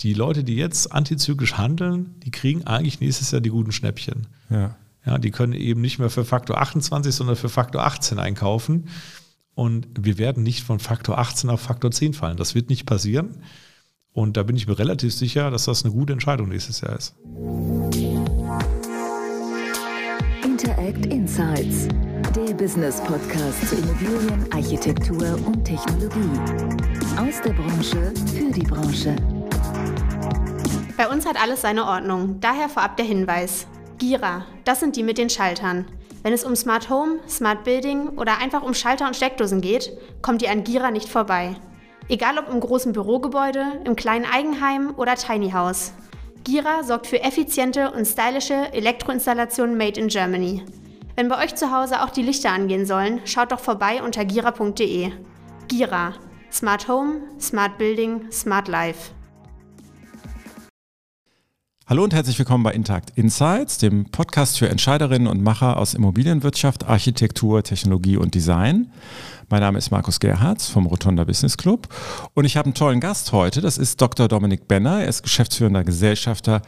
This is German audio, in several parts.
die Leute, die jetzt antizyklisch handeln, die kriegen eigentlich nächstes Jahr die guten Schnäppchen. Ja. Ja, die können eben nicht mehr für Faktor 28, sondern für Faktor 18 einkaufen. Und wir werden nicht von Faktor 18 auf Faktor 10 fallen. Das wird nicht passieren. Und da bin ich mir relativ sicher, dass das eine gute Entscheidung nächstes Jahr ist. Interact Insights, der Business Podcast zu Immobilien, Architektur und Technologie. Aus der Branche für die Branche. Bei uns hat alles seine Ordnung, daher vorab der Hinweis. Gira, das sind die mit den Schaltern. Wenn es um Smart Home, Smart Building oder einfach um Schalter und Steckdosen geht, kommt ihr an Gira nicht vorbei. Egal ob im großen Bürogebäude, im kleinen Eigenheim oder Tiny House. Gira sorgt für effiziente und stylische Elektroinstallationen made in Germany. Wenn bei euch zu Hause auch die Lichter angehen sollen, schaut doch vorbei unter gira.de. Gira. Smart Home, Smart Building, Smart Life. Hallo und herzlich willkommen bei Intakt Insights, dem Podcast für Entscheiderinnen und Macher aus Immobilienwirtschaft, Architektur, Technologie und Design. Mein Name ist Markus Gerhards vom Rotonda Business Club und ich habe einen tollen Gast heute. Das ist Dr. Dominik Benner. Er ist geschäftsführender Gesellschafter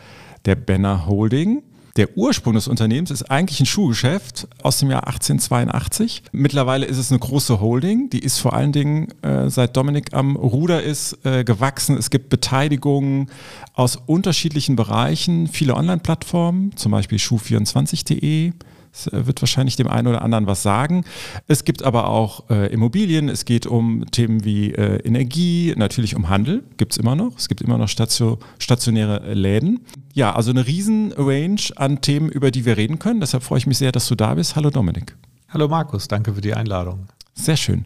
der Benner Holding. Der Ursprung des Unternehmens ist eigentlich ein Schuhgeschäft aus dem Jahr 1882. Mittlerweile ist es eine große Holding, die ist vor allen Dingen, äh, seit Dominik am Ruder ist, äh, gewachsen. Es gibt Beteiligungen aus unterschiedlichen Bereichen, viele Online-Plattformen, zum Beispiel schuh24.de, das äh, wird wahrscheinlich dem einen oder anderen was sagen. Es gibt aber auch äh, Immobilien, es geht um Themen wie äh, Energie, natürlich um Handel, gibt es immer noch. Es gibt immer noch Station, stationäre Läden. Ja, also eine riesen Range an Themen, über die wir reden können. Deshalb freue ich mich sehr, dass du da bist. Hallo Dominik. Hallo Markus, danke für die Einladung. Sehr schön.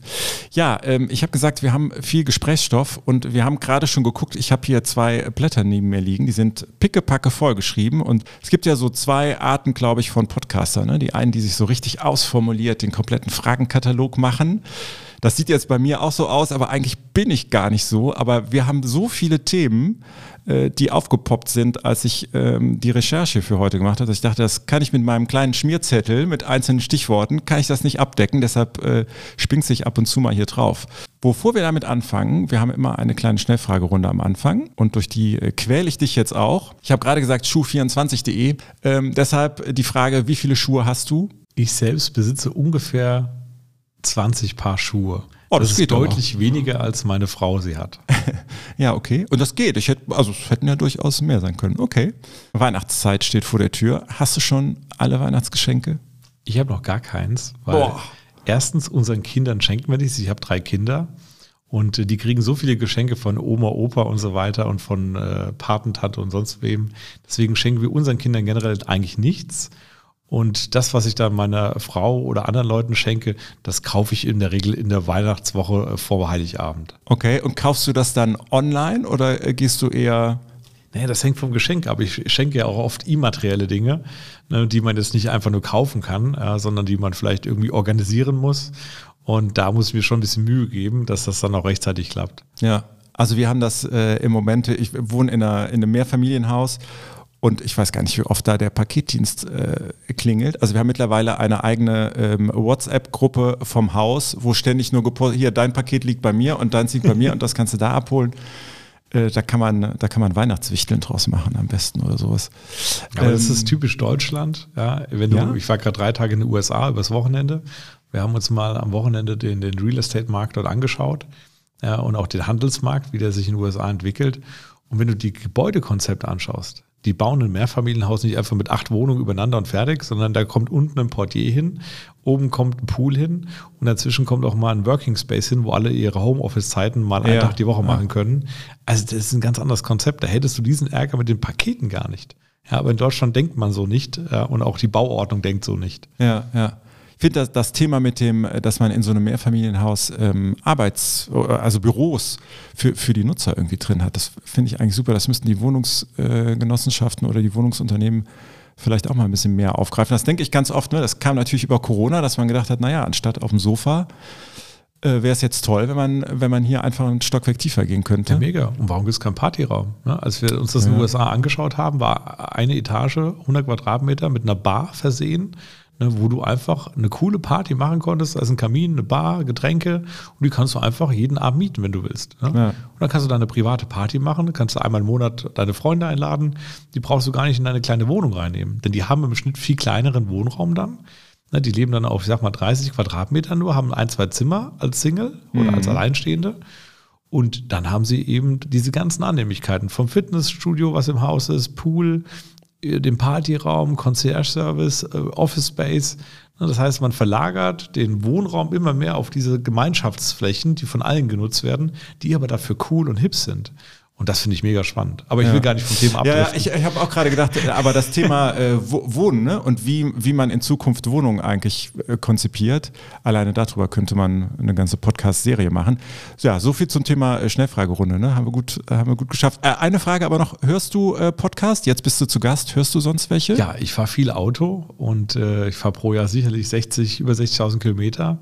Ja, ähm, ich habe gesagt, wir haben viel Gesprächsstoff und wir haben gerade schon geguckt, ich habe hier zwei Blätter neben mir liegen, die sind pickepacke vollgeschrieben und es gibt ja so zwei Arten, glaube ich, von Podcastern. Ne? Die einen, die sich so richtig ausformuliert den kompletten Fragenkatalog machen. Das sieht jetzt bei mir auch so aus, aber eigentlich bin ich gar nicht so. Aber wir haben so viele Themen, äh, die aufgepoppt sind, als ich ähm, die Recherche für heute gemacht habe. Ich dachte, das kann ich mit meinem kleinen Schmierzettel mit einzelnen Stichworten, kann ich das nicht abdecken. Deshalb äh, springt sich ab und zu mal hier drauf. Bevor wir damit anfangen, wir haben immer eine kleine Schnellfragerunde am Anfang und durch die äh, quäle ich dich jetzt auch. Ich habe gerade gesagt schuh24.de. Ähm, deshalb die Frage, wie viele Schuhe hast du? Ich selbst besitze ungefähr 20 Paar Schuhe. Oh, das, das geht ist deutlich weniger, als meine Frau sie hat. ja, okay. Und das geht. Ich hätte, also es hätten ja durchaus mehr sein können. Okay. Weihnachtszeit steht vor der Tür. Hast du schon alle Weihnachtsgeschenke? Ich habe noch gar keins, weil Boah. erstens unseren Kindern schenken wir nichts. Ich habe drei Kinder und äh, die kriegen so viele Geschenke von Oma, Opa und so weiter und von äh, Patentante und sonst wem. Deswegen schenken wir unseren Kindern generell eigentlich nichts. Und das, was ich dann meiner Frau oder anderen Leuten schenke, das kaufe ich in der Regel in der Weihnachtswoche äh, vor Heiligabend. Okay. Und kaufst du das dann online oder äh, gehst du eher Naja, das hängt vom Geschenk ab. Ich schenke ja auch oft immaterielle Dinge, ne, die man jetzt nicht einfach nur kaufen kann, äh, sondern die man vielleicht irgendwie organisieren muss. Und da muss ich mir schon ein bisschen Mühe geben, dass das dann auch rechtzeitig klappt. Ja, also wir haben das äh, im Moment, ich wohne in, einer, in einem Mehrfamilienhaus und ich weiß gar nicht, wie oft da der Paketdienst äh, klingelt. Also wir haben mittlerweile eine eigene ähm, WhatsApp-Gruppe vom Haus, wo ständig nur gepostet, hier, dein Paket liegt bei mir und deins liegt bei mir und das kannst du da abholen. Äh, da kann man, da kann man Weihnachtswichteln draus machen am besten oder sowas. Aber das Ähm, ist typisch Deutschland. Ja, wenn du, Ja? ich war gerade drei Tage in den USA übers Wochenende. Wir haben uns mal am Wochenende den, den Real Estate Markt dort angeschaut ja, und auch den Handelsmarkt, wie der sich in den USA entwickelt. Und wenn du die Gebäudekonzepte anschaust, die bauen ein Mehrfamilienhaus nicht einfach mit acht Wohnungen übereinander und fertig, sondern da kommt unten ein Portier hin, oben kommt ein Pool hin und dazwischen kommt auch mal ein Working Space hin, wo alle ihre Homeoffice-Zeiten mal einen Ja, Tag die Woche machen können. Also das ist ein ganz anderes Konzept. Da hättest du diesen Ärger mit den Paketen gar nicht. Ja, aber in Deutschland denkt man so nicht ja, und auch die Bauordnung denkt so nicht. Ja, ja. Ich finde das, das Thema mit dem, äh, dass man in so einem Mehrfamilienhaus ähm, Arbeits-, also Büros für, für die Nutzer irgendwie drin hat, das finde ich eigentlich super. Das müssten die Wohnungsgenossenschaften oder die Wohnungsunternehmen vielleicht auch mal ein bisschen mehr aufgreifen. Das denke ich ganz oft. Ne? Das kam natürlich über Corona, dass man gedacht hat, naja, anstatt auf dem Sofa äh, wäre es jetzt toll, wenn man, wenn man hier einfach ein Stockwerk tiefer gehen könnte. Ja, mega. Und warum gibt es keinen Partyraum? Ne? Als wir uns das in den Ja. USA angeschaut haben, war eine Etage, 100 Quadratmeter mit einer Bar versehen. Ne, wo du einfach eine coole Party machen konntest. Da ist ein Kamin, eine Bar, Getränke und die kannst du einfach jeden Abend mieten, wenn du willst. Ne? Ja. Und dann kannst du da eine private Party machen, kannst du einmal im Monat deine Freunde einladen. Die brauchst du gar nicht in deine kleine Wohnung reinnehmen, denn die haben im Schnitt viel kleineren Wohnraum dann. Ne, die leben dann auf, ich sag mal, 30 Quadratmeter nur, haben ein, zwei Zimmer als Single oder mhm. als Alleinstehende. Und dann haben sie eben diese ganzen Annehmlichkeiten vom Fitnessstudio, was im Haus ist, Pool, den Partyraum, Concierge-Service, äh, Office Space. Ne, das heißt, man verlagert den Wohnraum immer mehr auf diese Gemeinschaftsflächen, die von allen genutzt werden, die aber dafür cool und hip sind. Und das finde ich mega spannend. Aber ich ja. will gar nicht vom Thema abdriften. Ja, ich, ich habe auch gerade gedacht, äh, aber das Thema äh, Wohnen ne? und wie, wie man in Zukunft Wohnungen eigentlich äh, konzipiert, alleine darüber könnte man eine ganze Podcast-Serie machen. Ja, so viel zum Thema äh, Schnellfragerunde. Ne? Haben, wir gut, äh, haben wir gut geschafft. Äh, eine Frage aber noch, hörst du Podcast? Jetzt bist du zu Gast. Hörst du sonst welche? Ja, ich fahre viel Auto und ich fahre pro Jahr sicherlich 60, über 60.000 Kilometer.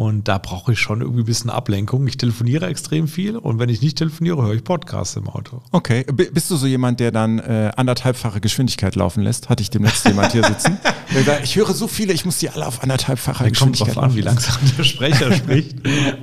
Und da brauche ich schon irgendwie ein bisschen Ablenkung. Ich telefoniere extrem viel und wenn ich nicht telefoniere, höre ich Podcasts im Auto. Okay. B bist du so jemand, der dann äh, anderthalbfache Geschwindigkeit laufen lässt? Hatte ich demnächst jemand hier sitzen? ich höre so viele, ich muss die alle auf anderthalbfache dann Geschwindigkeit kommt drauf an, wie langsam der Sprecher spricht.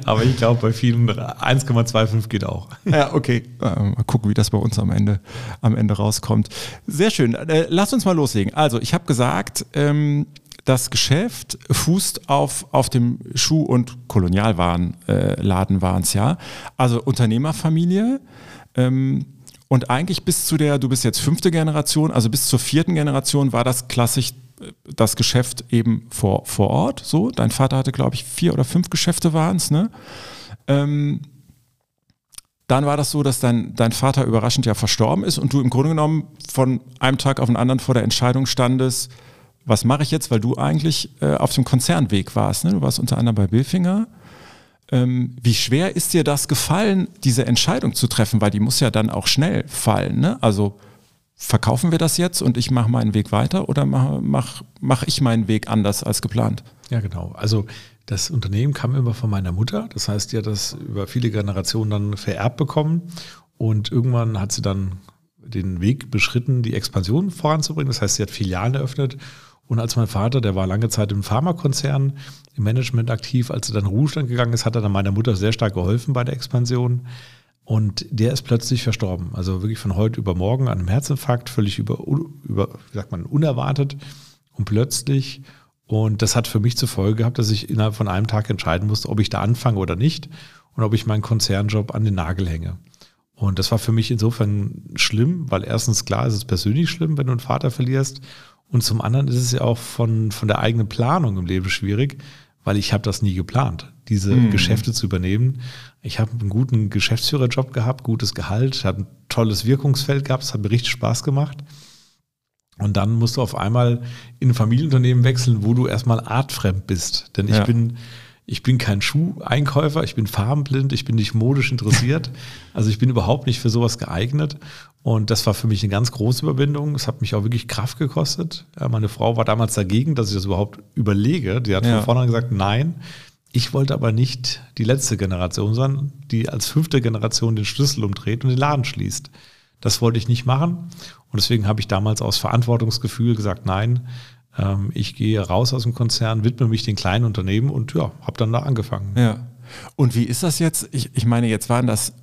Aber ich glaube, bei vielen 1,25 geht auch. Ja, okay. Äh, mal gucken, wie das bei uns am Ende, am Ende rauskommt. Sehr schön. Äh, lass uns mal loslegen. Also, ich habe gesagt, ähm, das Geschäft fußt auf, auf dem Schuh- und Kolonialwarenladen äh, waren es ja. Also Unternehmerfamilie. Ähm, und eigentlich bis zu der, du bist jetzt fünfte Generation, also bis zur vierten Generation war das klassisch äh, das Geschäft eben vor, vor Ort. So, dein Vater hatte, glaube ich, vier oder fünf Geschäfte waren es, ne? Ähm, dann war das so, dass dein, dein Vater überraschend ja verstorben ist und du im Grunde genommen von einem Tag auf den anderen vor der Entscheidung standest, was mache ich jetzt, weil du eigentlich äh, auf dem Konzernweg warst. Ne? Du warst unter anderem bei Billfinger. Ähm, wie schwer ist dir das gefallen, diese Entscheidung zu treffen? Weil die muss ja dann auch schnell fallen. Ne? Also verkaufen wir das jetzt und ich mache meinen Weg weiter oder mache mach, mach ich meinen Weg anders als geplant? Ja, genau. Also das Unternehmen kam immer von meiner Mutter. Das heißt, die hat das über viele Generationen dann vererbt bekommen. Und irgendwann hat sie dann den Weg beschritten, die Expansion voranzubringen. Das heißt, sie hat Filialen eröffnet und als mein Vater, der war lange Zeit im Pharmakonzern, im Management aktiv, als er dann Ruhestand gegangen ist, hat er dann meiner Mutter sehr stark geholfen bei der Expansion. Und der ist plötzlich verstorben. Also wirklich von heute über morgen an einem Herzinfarkt, völlig über, über wie sagt man, unerwartet und plötzlich. Und das hat für mich zur Folge gehabt, dass ich innerhalb von einem Tag entscheiden musste, ob ich da anfange oder nicht und ob ich meinen Konzernjob an den Nagel hänge. Und das war für mich insofern schlimm, weil erstens klar ist es persönlich schlimm, wenn du einen Vater verlierst. Und zum anderen ist es ja auch von, von der eigenen Planung im Leben schwierig, weil ich habe das nie geplant, diese mhm. Geschäfte zu übernehmen. Ich habe einen guten Geschäftsführerjob gehabt, gutes Gehalt, habe ein tolles Wirkungsfeld gehabt, es hat mir richtig Spaß gemacht. Und dann musst du auf einmal in ein Familienunternehmen wechseln, wo du erstmal artfremd bist. Denn ich ja. bin ich bin kein Schuheinkäufer, ich bin farbenblind, ich bin nicht modisch interessiert. Also ich bin überhaupt nicht für sowas geeignet. Und das war für mich eine ganz große Überwindung. Es hat mich auch wirklich Kraft gekostet. Meine Frau war damals dagegen, dass ich das überhaupt überlege. Die hat ja. von vornherein gesagt, nein. Ich wollte aber nicht die letzte Generation sein, die als fünfte Generation den Schlüssel umdreht und den Laden schließt. Das wollte ich nicht machen. Und deswegen habe ich damals aus Verantwortungsgefühl gesagt, nein, ähm, ich gehe raus aus dem Konzern, widme mich den kleinen Unternehmen und ja, habe dann da angefangen. Ja. Und wie ist das jetzt? Ich, ich meine, jetzt waren das,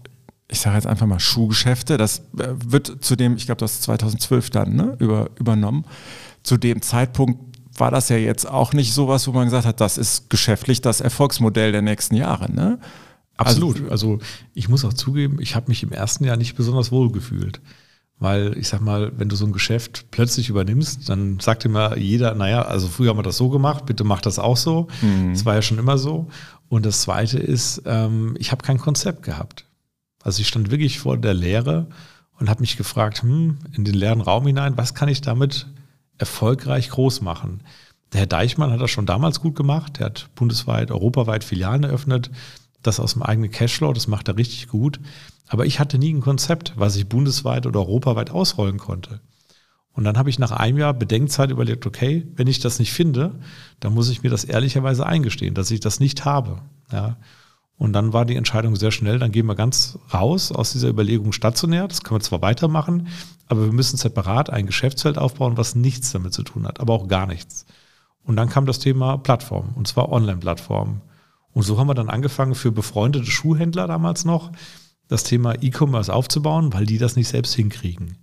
ich sage jetzt einfach mal Schuhgeschäfte. Das äh, wird zu dem, ich glaube, das ist 2012 dann ne, über, übernommen. Zu dem Zeitpunkt war das ja jetzt auch nicht sowas, wo man gesagt hat, das ist geschäftlich das Erfolgsmodell der nächsten Jahre. Ne? Absolut. Also, also ich muss auch zugeben, ich habe mich im ersten Jahr nicht besonders wohl gefühlt. Weil ich sag mal, wenn du so ein Geschäft plötzlich übernimmst, dann sagt immer jeder, naja, also früher haben wir das so gemacht, bitte mach das auch so. Mhm. Das war ja schon immer so. Und das Zweite ist, ähm, ich habe kein Konzept gehabt. Also ich stand wirklich vor der Lehre und habe mich gefragt, hm, in den leeren Raum hinein, was kann ich damit erfolgreich groß machen? Der Herr Deichmann hat das schon damals gut gemacht. Er hat bundesweit, europaweit Filialen eröffnet. Das aus dem eigenen Cashflow, das macht er richtig gut. Aber ich hatte nie ein Konzept, was ich bundesweit oder europaweit ausrollen konnte. Und dann habe ich nach einem Jahr Bedenkzeit überlegt, okay, wenn ich das nicht finde, dann muss ich mir das ehrlicherweise eingestehen, dass ich das nicht habe. Ja. Und dann war die Entscheidung sehr schnell, dann gehen wir ganz raus aus dieser Überlegung stationär. Das können wir zwar weitermachen, aber wir müssen separat ein Geschäftsfeld aufbauen, was nichts damit zu tun hat, aber auch gar nichts. Und dann kam das Thema Plattform, und zwar Online-Plattformen. Und so haben wir dann angefangen, für befreundete Schuhhändler damals noch das Thema E-Commerce aufzubauen, weil die das nicht selbst hinkriegen.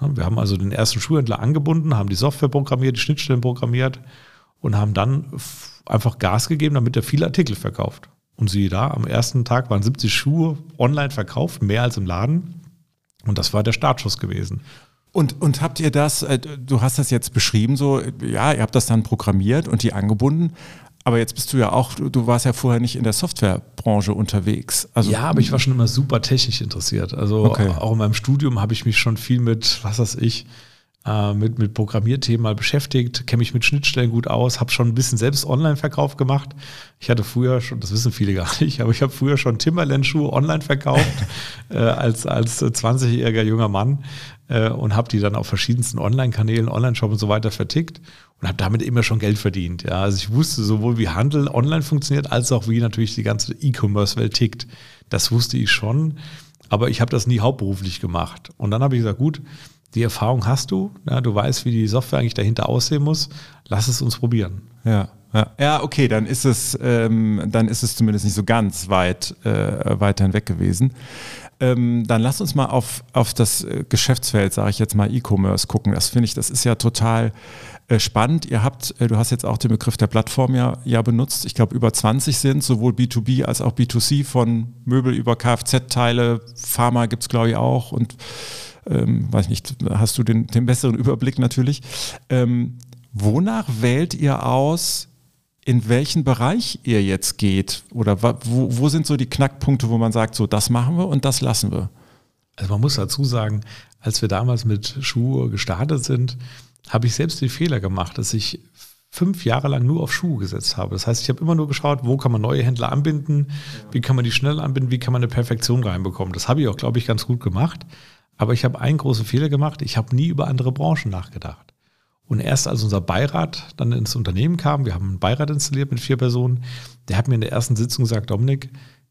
Wir haben also den ersten Schuhhändler angebunden, haben die Software programmiert, die Schnittstellen programmiert und haben dann einfach Gas gegeben, damit er viele Artikel verkauft. Und siehe da, am ersten Tag waren 70 Schuhe online verkauft, mehr als im Laden. Und das war der Startschuss gewesen. Und, und habt ihr das, äh, du hast das jetzt beschrieben, so, ja, ihr habt das dann programmiert und die angebunden. Aber jetzt bist du ja auch, du warst ja vorher nicht in der Softwarebranche unterwegs. Also ja, aber ich war schon immer super technisch interessiert. Also okay. auch in meinem Studium habe ich mich schon viel mit, was weiß ich, äh, mit, mit Programmierthemen mal beschäftigt, kenne mich mit Schnittstellen gut aus, habe schon ein bisschen selbst Online-Verkauf gemacht. Ich hatte früher schon, das wissen viele gar nicht, aber ich habe früher schon Timberland-Schuhe online verkauft äh, als, als 20-jähriger junger Mann äh, und habe die dann auf verschiedensten Online-Kanälen, Online-Shop und so weiter vertickt und habe damit immer schon Geld verdient. Ja. Also ich wusste sowohl, wie Handel online funktioniert, als auch wie natürlich die ganze E-Commerce-Welt tickt. Das wusste ich schon, aber ich habe das nie hauptberuflich gemacht. Und dann habe ich gesagt, gut, die Erfahrung hast du, ja, du weißt, wie die Software eigentlich dahinter aussehen muss, lass es uns probieren. Ja. Ja, okay, dann ist es, ähm, dann ist es zumindest nicht so ganz weit äh, weiter hinweg gewesen. Ähm, dann lass uns mal auf, auf das äh, Geschäftsfeld, sage ich jetzt mal, E-Commerce gucken. Das finde ich, das ist ja total äh, spannend. Ihr habt, äh, du hast jetzt auch den Begriff der Plattform ja, ja benutzt. Ich glaube, über 20 sind, sowohl B2B als auch B2C, von Möbel über Kfz-Teile, Pharma gibt es, glaube ich, auch und ähm, weiß nicht, hast du den, den besseren Überblick natürlich. Ähm, wonach wählt ihr aus, in welchen Bereich ihr jetzt geht? Oder wo, wo sind so die Knackpunkte, wo man sagt, so das machen wir und das lassen wir? Also man muss dazu sagen, als wir damals mit Schuhe gestartet sind, habe ich selbst den Fehler gemacht, dass ich fünf Jahre lang nur auf Schuhe gesetzt habe. Das heißt, ich habe immer nur geschaut, wo kann man neue Händler anbinden, wie kann man die schnell anbinden, wie kann man eine Perfektion reinbekommen. Das habe ich auch, glaube ich, ganz gut gemacht. Aber ich habe einen großen Fehler gemacht. Ich habe nie über andere Branchen nachgedacht. Und erst als unser Beirat dann ins Unternehmen kam, wir haben einen Beirat installiert mit vier Personen, der hat mir in der ersten Sitzung gesagt, Dominik,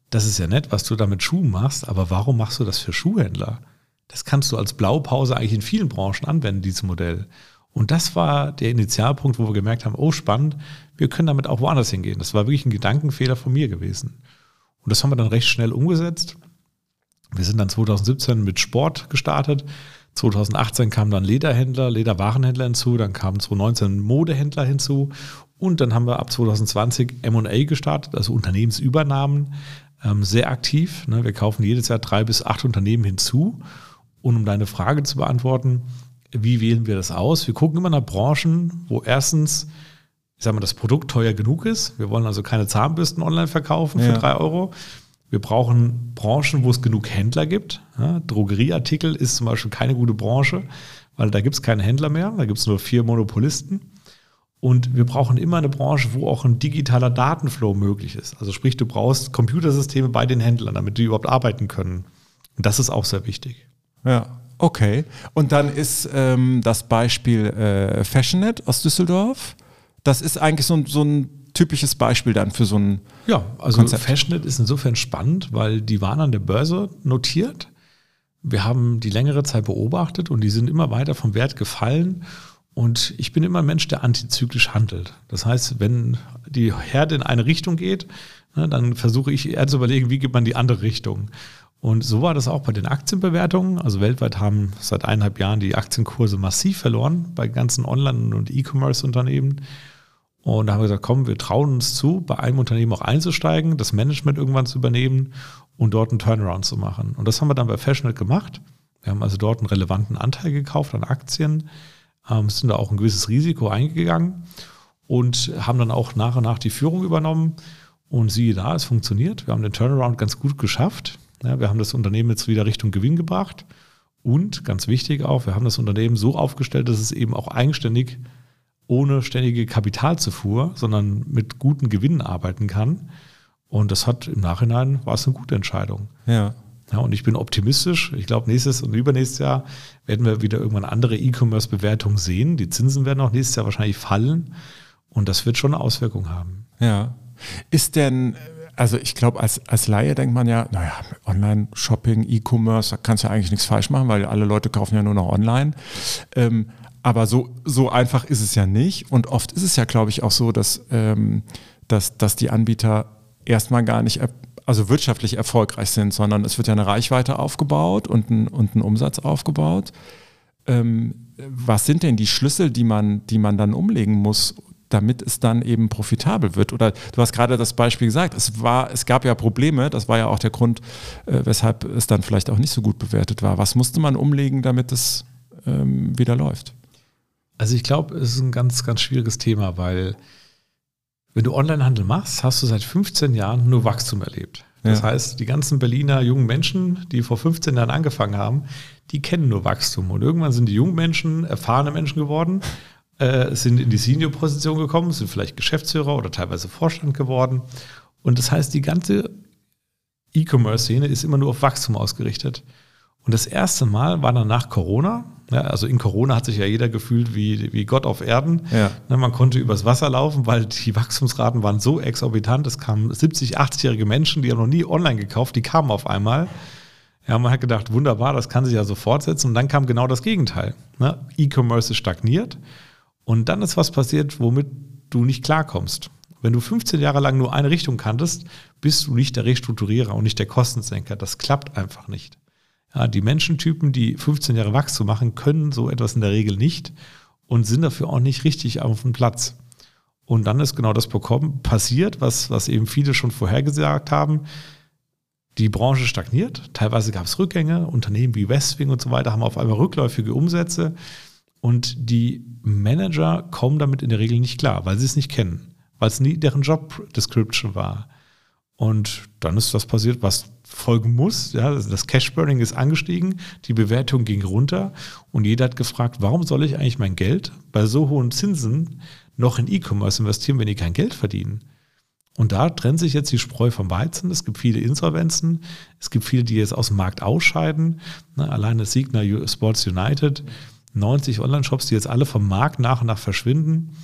das ist ja nett, was du da mit Schuhen machst, aber warum machst du das für Schuhhändler? Das kannst du als Blaupause eigentlich in vielen Branchen anwenden, dieses Modell. Und das war der Initialpunkt, wo wir gemerkt haben, oh spannend, wir können damit auch woanders hingehen. Das war wirklich ein Gedankenfehler von mir gewesen. Und das haben wir dann recht schnell umgesetzt. Wir sind dann 2017 mit Sport gestartet. 2018 kamen dann Lederhändler, Lederwarenhändler hinzu, dann kamen 2019 Modehändler hinzu und dann haben wir ab 2020 M&A gestartet, also Unternehmensübernahmen, ähm, sehr aktiv. Ne? Wir kaufen jedes Jahr drei bis acht Unternehmen hinzu. Und um deine Frage zu beantworten, wie wählen wir das aus? Wir gucken immer nach Branchen, wo erstens, ich sage mal, das Produkt teuer genug ist. Wir wollen also keine Zahnbürsten online verkaufen für ja. drei Euro. Wir brauchen Branchen, wo es genug Händler gibt. Ja, Drogerieartikel ist zum Beispiel keine gute Branche, weil da gibt es keinen Händler mehr, da gibt es nur vier Monopolisten. Und wir brauchen immer eine Branche, wo auch ein digitaler Datenflow möglich ist. Also sprich, du brauchst Computersysteme bei den Händlern, damit die überhaupt arbeiten können. Und das ist auch sehr wichtig. Ja, okay. Und dann ist ähm, das Beispiel äh, Fashionet aus Düsseldorf. Das ist eigentlich so, so ein typisches Beispiel dann für so ein Ja, also Konzept. Fashionet ist insofern spannend, weil die waren an der Börse notiert. Wir haben die längere Zeit beobachtet und die sind immer weiter vom Wert gefallen. Und ich bin immer ein Mensch, der antizyklisch handelt. Das heißt, wenn die Herde in eine Richtung geht, ne, dann versuche ich eher zu überlegen, wie geht man die andere Richtung. Und so war das auch bei den Aktienbewertungen. Also weltweit haben seit eineinhalb Jahren die Aktienkurse massiv verloren bei ganzen Online- und E-Commerce-Unternehmen. Und da haben wir gesagt, komm, wir trauen uns zu, bei einem Unternehmen auch einzusteigen, das Management irgendwann zu übernehmen und dort einen Turnaround zu machen. Und das haben wir dann bei Fashionet gemacht. Wir haben also dort einen relevanten Anteil gekauft an Aktien, ähm, sind da auch ein gewisses Risiko eingegangen und haben dann auch nach und nach die Führung übernommen. Und siehe da, es funktioniert. Wir haben den Turnaround ganz gut geschafft. Ja, wir haben das Unternehmen jetzt wieder Richtung Gewinn gebracht. Und ganz wichtig auch, wir haben das Unternehmen so aufgestellt, dass es eben auch eigenständig ohne ständige Kapitalzufuhr, sondern mit guten Gewinnen arbeiten kann. Und das hat im Nachhinein war es eine gute Entscheidung. Ja. Ja, und ich bin optimistisch. Ich glaube, nächstes und übernächstes Jahr werden wir wieder irgendwann andere E-Commerce-Bewertungen sehen. Die Zinsen werden auch nächstes Jahr wahrscheinlich fallen. Und das wird schon eine Auswirkung haben. Ja. Ist denn, also ich glaube, als, als Laie denkt man ja, naja, Online-Shopping, E-Commerce, da kannst du ja eigentlich nichts falsch machen, weil alle Leute kaufen ja nur noch online. Ähm, aber so, so einfach ist es ja nicht. Und oft ist es ja, glaube ich, auch so, dass, ähm, dass, dass die Anbieter erstmal gar nicht, also wirtschaftlich erfolgreich sind, sondern es wird ja eine Reichweite aufgebaut und ein, und ein Umsatz aufgebaut. Ähm, was sind denn die Schlüssel, die man, die man dann umlegen muss, damit es dann eben profitabel wird? Oder du hast gerade das Beispiel gesagt, es war, es gab ja Probleme, das war ja auch der Grund, äh, weshalb es dann vielleicht auch nicht so gut bewertet war. Was musste man umlegen, damit es ähm, wieder läuft? Also ich glaube, es ist ein ganz, ganz schwieriges Thema, weil wenn du Onlinehandel machst, hast du seit 15 Jahren nur Wachstum erlebt. Das ja. heißt, die ganzen Berliner jungen Menschen, die vor 15 Jahren angefangen haben, die kennen nur Wachstum. Und irgendwann sind die jungen Menschen erfahrene Menschen geworden, äh, sind in die Senior-Position gekommen, sind vielleicht Geschäftsführer oder teilweise Vorstand geworden. Und das heißt, die ganze E-Commerce-Szene ist immer nur auf Wachstum ausgerichtet. Und das erste Mal war dann nach Corona, ja, also in Corona hat sich ja jeder gefühlt wie, wie Gott auf Erden. Ja. Ne, man konnte übers Wasser laufen, weil die Wachstumsraten waren so exorbitant. Es kamen 70, 80-jährige Menschen, die haben noch nie online gekauft, die kamen auf einmal. Ja, man hat gedacht, wunderbar, das kann sich ja so fortsetzen. Und dann kam genau das Gegenteil. Ne? E-Commerce ist stagniert. Und dann ist was passiert, womit du nicht klarkommst. Wenn du 15 Jahre lang nur eine Richtung kanntest, bist du nicht der Restrukturierer und nicht der Kostensenker. Das klappt einfach nicht. Ja, die Menschentypen, die 15 Jahre Wachstum machen, können so etwas in der Regel nicht und sind dafür auch nicht richtig auf dem Platz. Und dann ist genau das bekommen, passiert, was, was eben viele schon vorhergesagt haben. Die Branche stagniert, teilweise gab es Rückgänge, Unternehmen wie Westwing und so weiter haben auf einmal rückläufige Umsätze und die Manager kommen damit in der Regel nicht klar, weil sie es nicht kennen, weil es nie deren Job Description war. Und dann ist das passiert, was folgen muss. Ja, das Cash Burning ist angestiegen, die Bewertung ging runter und jeder hat gefragt, warum soll ich eigentlich mein Geld bei so hohen Zinsen noch in E-Commerce investieren, wenn die kein Geld verdienen? Und da trennt sich jetzt die Spreu vom Weizen. Es gibt viele Insolvenzen. Es gibt viele, die jetzt aus dem Markt ausscheiden. Ne, alleine Signa Sports United, 90 Online-Shops, die jetzt alle vom Markt nach und nach verschwinden.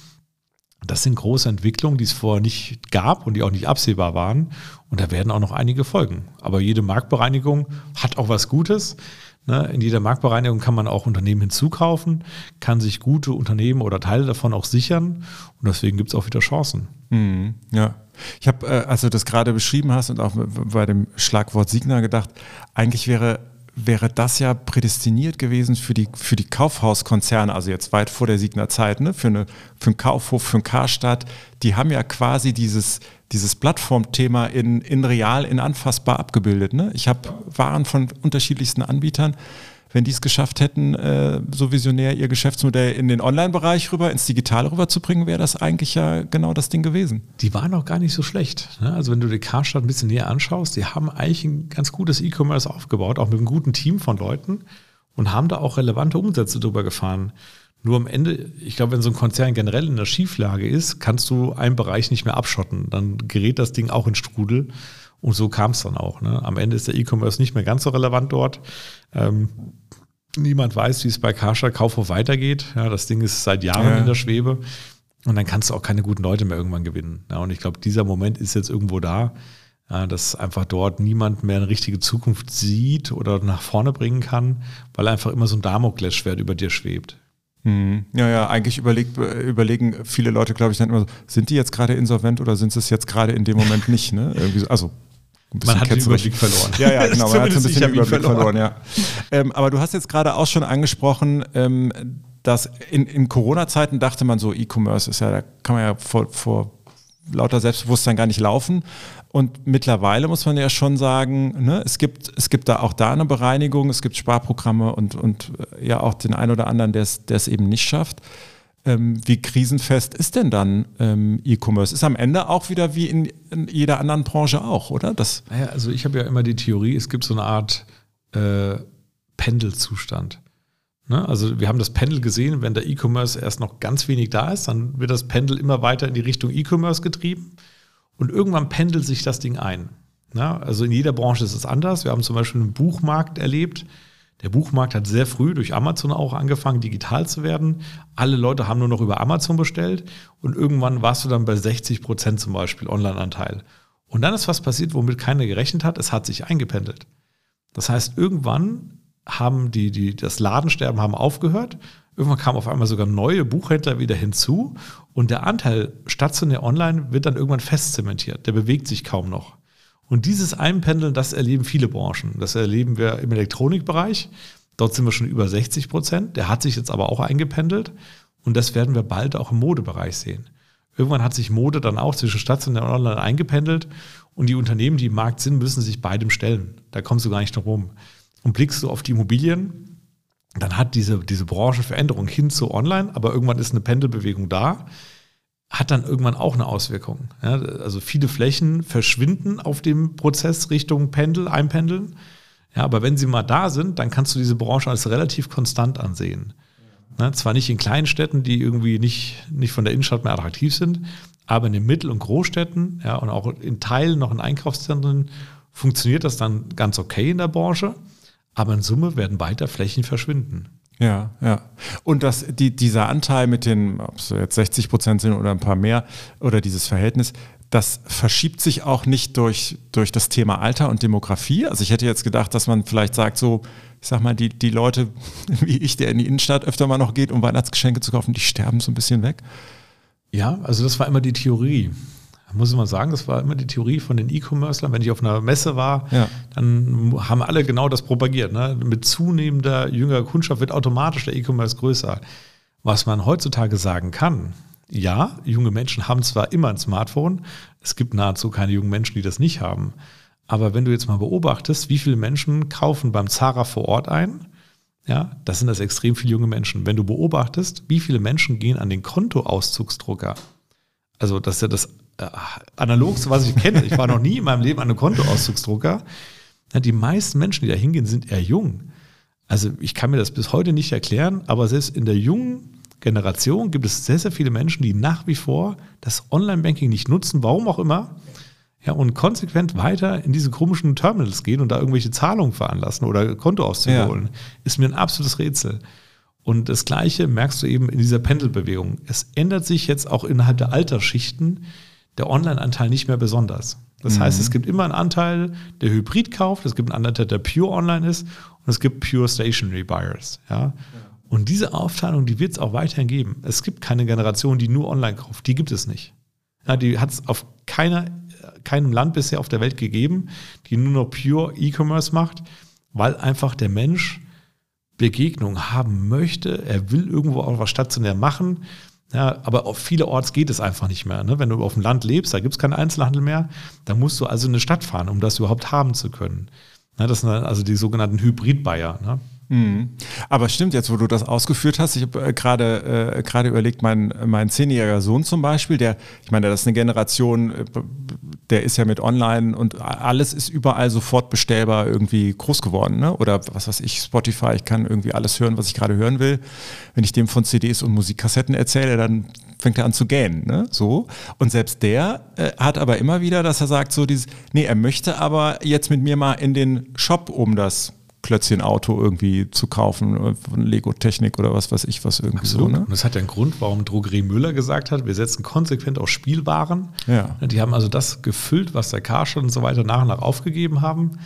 Das sind große Entwicklungen, die es vorher nicht gab und die auch nicht absehbar waren. Und da werden auch noch einige folgen. Aber jede Marktbereinigung hat auch was Gutes. Ne? In jeder Marktbereinigung kann man auch Unternehmen hinzukaufen, kann sich gute Unternehmen oder Teile davon auch sichern. Und deswegen gibt es auch wieder Chancen. Mhm, ja. Ich habe, äh, als du das gerade beschrieben hast und auch bei dem Schlagwort Signa gedacht, eigentlich wäre wäre das ja prädestiniert gewesen für die, für die Kaufhauskonzerne, also jetzt weit vor der Signer-Zeit, ne? für, eine, für einen Kaufhof, für einen Karstadt. Die haben ja quasi dieses, dieses Plattformthema in, in real, in anfassbar abgebildet. Ne? Ich habe Waren von unterschiedlichsten Anbietern wenn die es geschafft hätten, äh, so visionär ihr Geschäftsmodell in den Online-Bereich rüber, ins Digitale rüberzubringen, wäre das eigentlich ja genau das Ding gewesen. Die waren auch gar nicht so schlecht. Ne? Also wenn du die Karstadt ein bisschen näher anschaust, die haben eigentlich ein ganz gutes E-Commerce aufgebaut, auch mit einem guten Team von Leuten und haben da auch relevante Umsätze drüber gefahren. Nur am Ende, ich glaube, wenn so ein Konzern generell in der Schieflage ist, kannst du einen Bereich nicht mehr abschotten. Dann gerät das Ding auch in Strudel. Und so kam es dann auch. Ne? Am Ende ist der E-Commerce nicht mehr ganz so relevant dort. Ähm, niemand weiß, wie es bei Karscha Kaufhof weitergeht. Ja, das Ding ist seit Jahren ja. in der Schwebe. Und dann kannst du auch keine guten Leute mehr irgendwann gewinnen. Ja, und ich glaube, dieser Moment ist jetzt irgendwo da, dass einfach dort niemand mehr eine richtige Zukunft sieht oder nach vorne bringen kann, weil einfach immer so ein Damoklesschwert über dir schwebt. Mhm. Ja, ja, eigentlich überlegt, überlegen viele Leute, glaube ich, dann immer so, sind die jetzt gerade insolvent oder sind sie es jetzt gerade in dem Moment nicht? Ne? Irgendwie so, also man hat den Überblick verloren. Ja, ja, genau, man hat ein bisschen den Überblick verloren, verloren ja. Ähm, aber du hast jetzt gerade auch schon angesprochen, ähm, dass in, in Corona-Zeiten dachte man so, E-Commerce ist ja, da kann man ja vor, vor lauter Selbstbewusstsein gar nicht laufen. Und mittlerweile muss man ja schon sagen, ne, es, gibt, es gibt da auch da eine Bereinigung, es gibt Sparprogramme und, und äh, ja auch den einen oder anderen, der es eben nicht schafft. Ähm, wie krisenfest ist denn dann ähm, E-Commerce? Ist am Ende auch wieder wie in, in, jeder anderen Branche auch, oder? Das naja, also ich habe ja immer die Theorie, es gibt so eine Art äh, Pendelzustand. Ne? Also wir haben das Pendel gesehen, wenn der E-Commerce erst noch ganz wenig da ist, dann wird das Pendel immer weiter in die Richtung E-Commerce getrieben und irgendwann pendelt sich das Ding ein. Ne? Also in jeder Branche ist es anders. Wir haben zum Beispiel einen Buchmarkt erlebt, der Buchmarkt hat sehr früh durch Amazon auch angefangen, digital zu werden. Alle Leute haben nur noch über Amazon bestellt und irgendwann warst du dann bei 60 Prozent zum Beispiel Online-Anteil. Und dann ist was passiert, womit keiner gerechnet hat. Es hat sich eingependelt. Das heißt, irgendwann haben die, die, das Ladensterben haben aufgehört. Irgendwann kamen auf einmal sogar neue Buchhändler wieder hinzu und der Anteil stationär online wird dann irgendwann festzementiert. Der bewegt sich kaum noch. Und dieses Einpendeln, das erleben viele Branchen. Das erleben wir im Elektronikbereich. Dort sind wir schon über 60 Prozent. Der hat sich jetzt aber auch eingependelt. Und das werden wir bald auch im Modebereich sehen. Irgendwann hat sich Mode dann auch zwischen stationär und online eingependelt. Und die Unternehmen, die im Markt sind, müssen sich beidem stellen. Da kommst du gar nicht drum rum. Und blickst du auf die Immobilien, dann hat diese, diese Branchenveränderung hin zu online, aber irgendwann ist eine Pendelbewegung da, hat dann irgendwann auch eine Auswirkung. Ja, also viele Flächen verschwinden auf dem Prozess Richtung Pendel, Einpendeln. Ja, aber wenn sie mal da sind, dann kannst du diese Branche als relativ konstant ansehen. Ja, zwar nicht in kleinen Städten, die irgendwie nicht, nicht von der Innenstadt mehr attraktiv sind, aber in den Mittel- und Großstädten ja, und auch in Teilen noch in Einkaufszentren funktioniert das dann ganz okay in der Branche. Aber in Summe werden weiter Flächen verschwinden. Ja, ja. Und das, die, dieser Anteil mit den, ob es jetzt 60 Prozent sind oder ein paar mehr, oder dieses Verhältnis, das verschiebt sich auch nicht durch, durch das Thema Alter und Demografie. Also ich hätte jetzt gedacht, dass man vielleicht sagt, so, ich sag mal, die, die Leute wie ich, der in die Innenstadt öfter mal noch geht, um Weihnachtsgeschenke zu kaufen, die sterben so ein bisschen weg. Ja, also das war immer die Theorie muss ich mal sagen, das war immer die Theorie von den E-Commercern. Wenn ich auf einer Messe war, ja. dann haben alle genau das propagiert. Ne? Mit zunehmender jüngerer Kundschaft wird automatisch der E-Commerce größer. Was man heutzutage sagen kann, ja, junge Menschen haben zwar immer ein Smartphone, es gibt nahezu keine jungen Menschen, die das nicht haben. Aber wenn du jetzt mal beobachtest, wie viele Menschen kaufen beim Zara vor Ort ein, ja, das sind das extrem viele junge Menschen. Wenn du beobachtest, wie viele Menschen gehen an den Kontoauszugsdrucker, also das ist ja das äh, analogste, was ich kenne. Ich war noch nie in meinem Leben an einem Kontoauszugsdrucker. Ja, die meisten Menschen, die da hingehen, sind eher jung. Also ich kann mir das bis heute nicht erklären, aber selbst in der jungen Generation gibt es sehr, sehr viele Menschen, die nach wie vor das Online-Banking nicht nutzen, warum auch immer, ja, und konsequent weiter in diese komischen Terminals gehen und da irgendwelche Zahlungen veranlassen oder Kontoauszüge ja. holen, ist mir ein absolutes Rätsel. Und das Gleiche merkst du eben in dieser Pendelbewegung. Es ändert sich jetzt auch innerhalb der Altersschichten der Online-Anteil nicht mehr besonders. Das mhm. heißt, es gibt immer einen Anteil, der Hybrid kauft, es gibt einen Anteil, der pure online ist und es gibt pure Stationary Buyers. Ja? ja. Und diese Aufteilung, die wird es auch weiterhin geben. Es gibt keine Generation, die nur online kauft. Die gibt es nicht. Ja, die hat es auf keiner, keinem Land bisher auf der Welt gegeben, die nur noch pure E-Commerce macht, weil einfach der Mensch Begegnung haben möchte. Er will irgendwo auch was stationär machen. Ja, aber auf vielerorts geht es einfach nicht mehr. Ne? Wenn du auf dem Land lebst, da gibt es keinen Einzelhandel mehr, da musst du also in eine Stadt fahren, um das überhaupt haben zu können. Ja, das sind also die sogenannten Hybrid-Buyer. Ne? Mhm. Aber stimmt, jetzt wo du das ausgeführt hast, ich habe äh, gerade äh, gerade überlegt, mein, mein zehnjähriger Sohn zum Beispiel, der, ich meine, das ist eine Generation, äh, der ist ja mit Online und alles ist überall sofort bestellbar irgendwie groß geworden, ne? Oder was weiß ich, Spotify, ich kann irgendwie alles hören, was ich gerade hören will. Wenn ich dem von CDs und Musikkassetten erzähle, dann fängt er an zu gähnen, ne? So. Und selbst der äh, hat aber immer wieder, dass er sagt, so dieses, nee, er möchte aber jetzt mit mir mal in den Shop um das Klötzchen-Auto irgendwie zu kaufen äh, von Lego-Technik oder was weiß ich was irgendwie Absolut. so. Ne? Und das hat ja einen Grund, warum Drogerie Müller gesagt hat, wir setzen konsequent auf Spielwaren. Ja. Die haben also das gefüllt, was der Karstadt und so weiter nach und nach aufgegeben haben.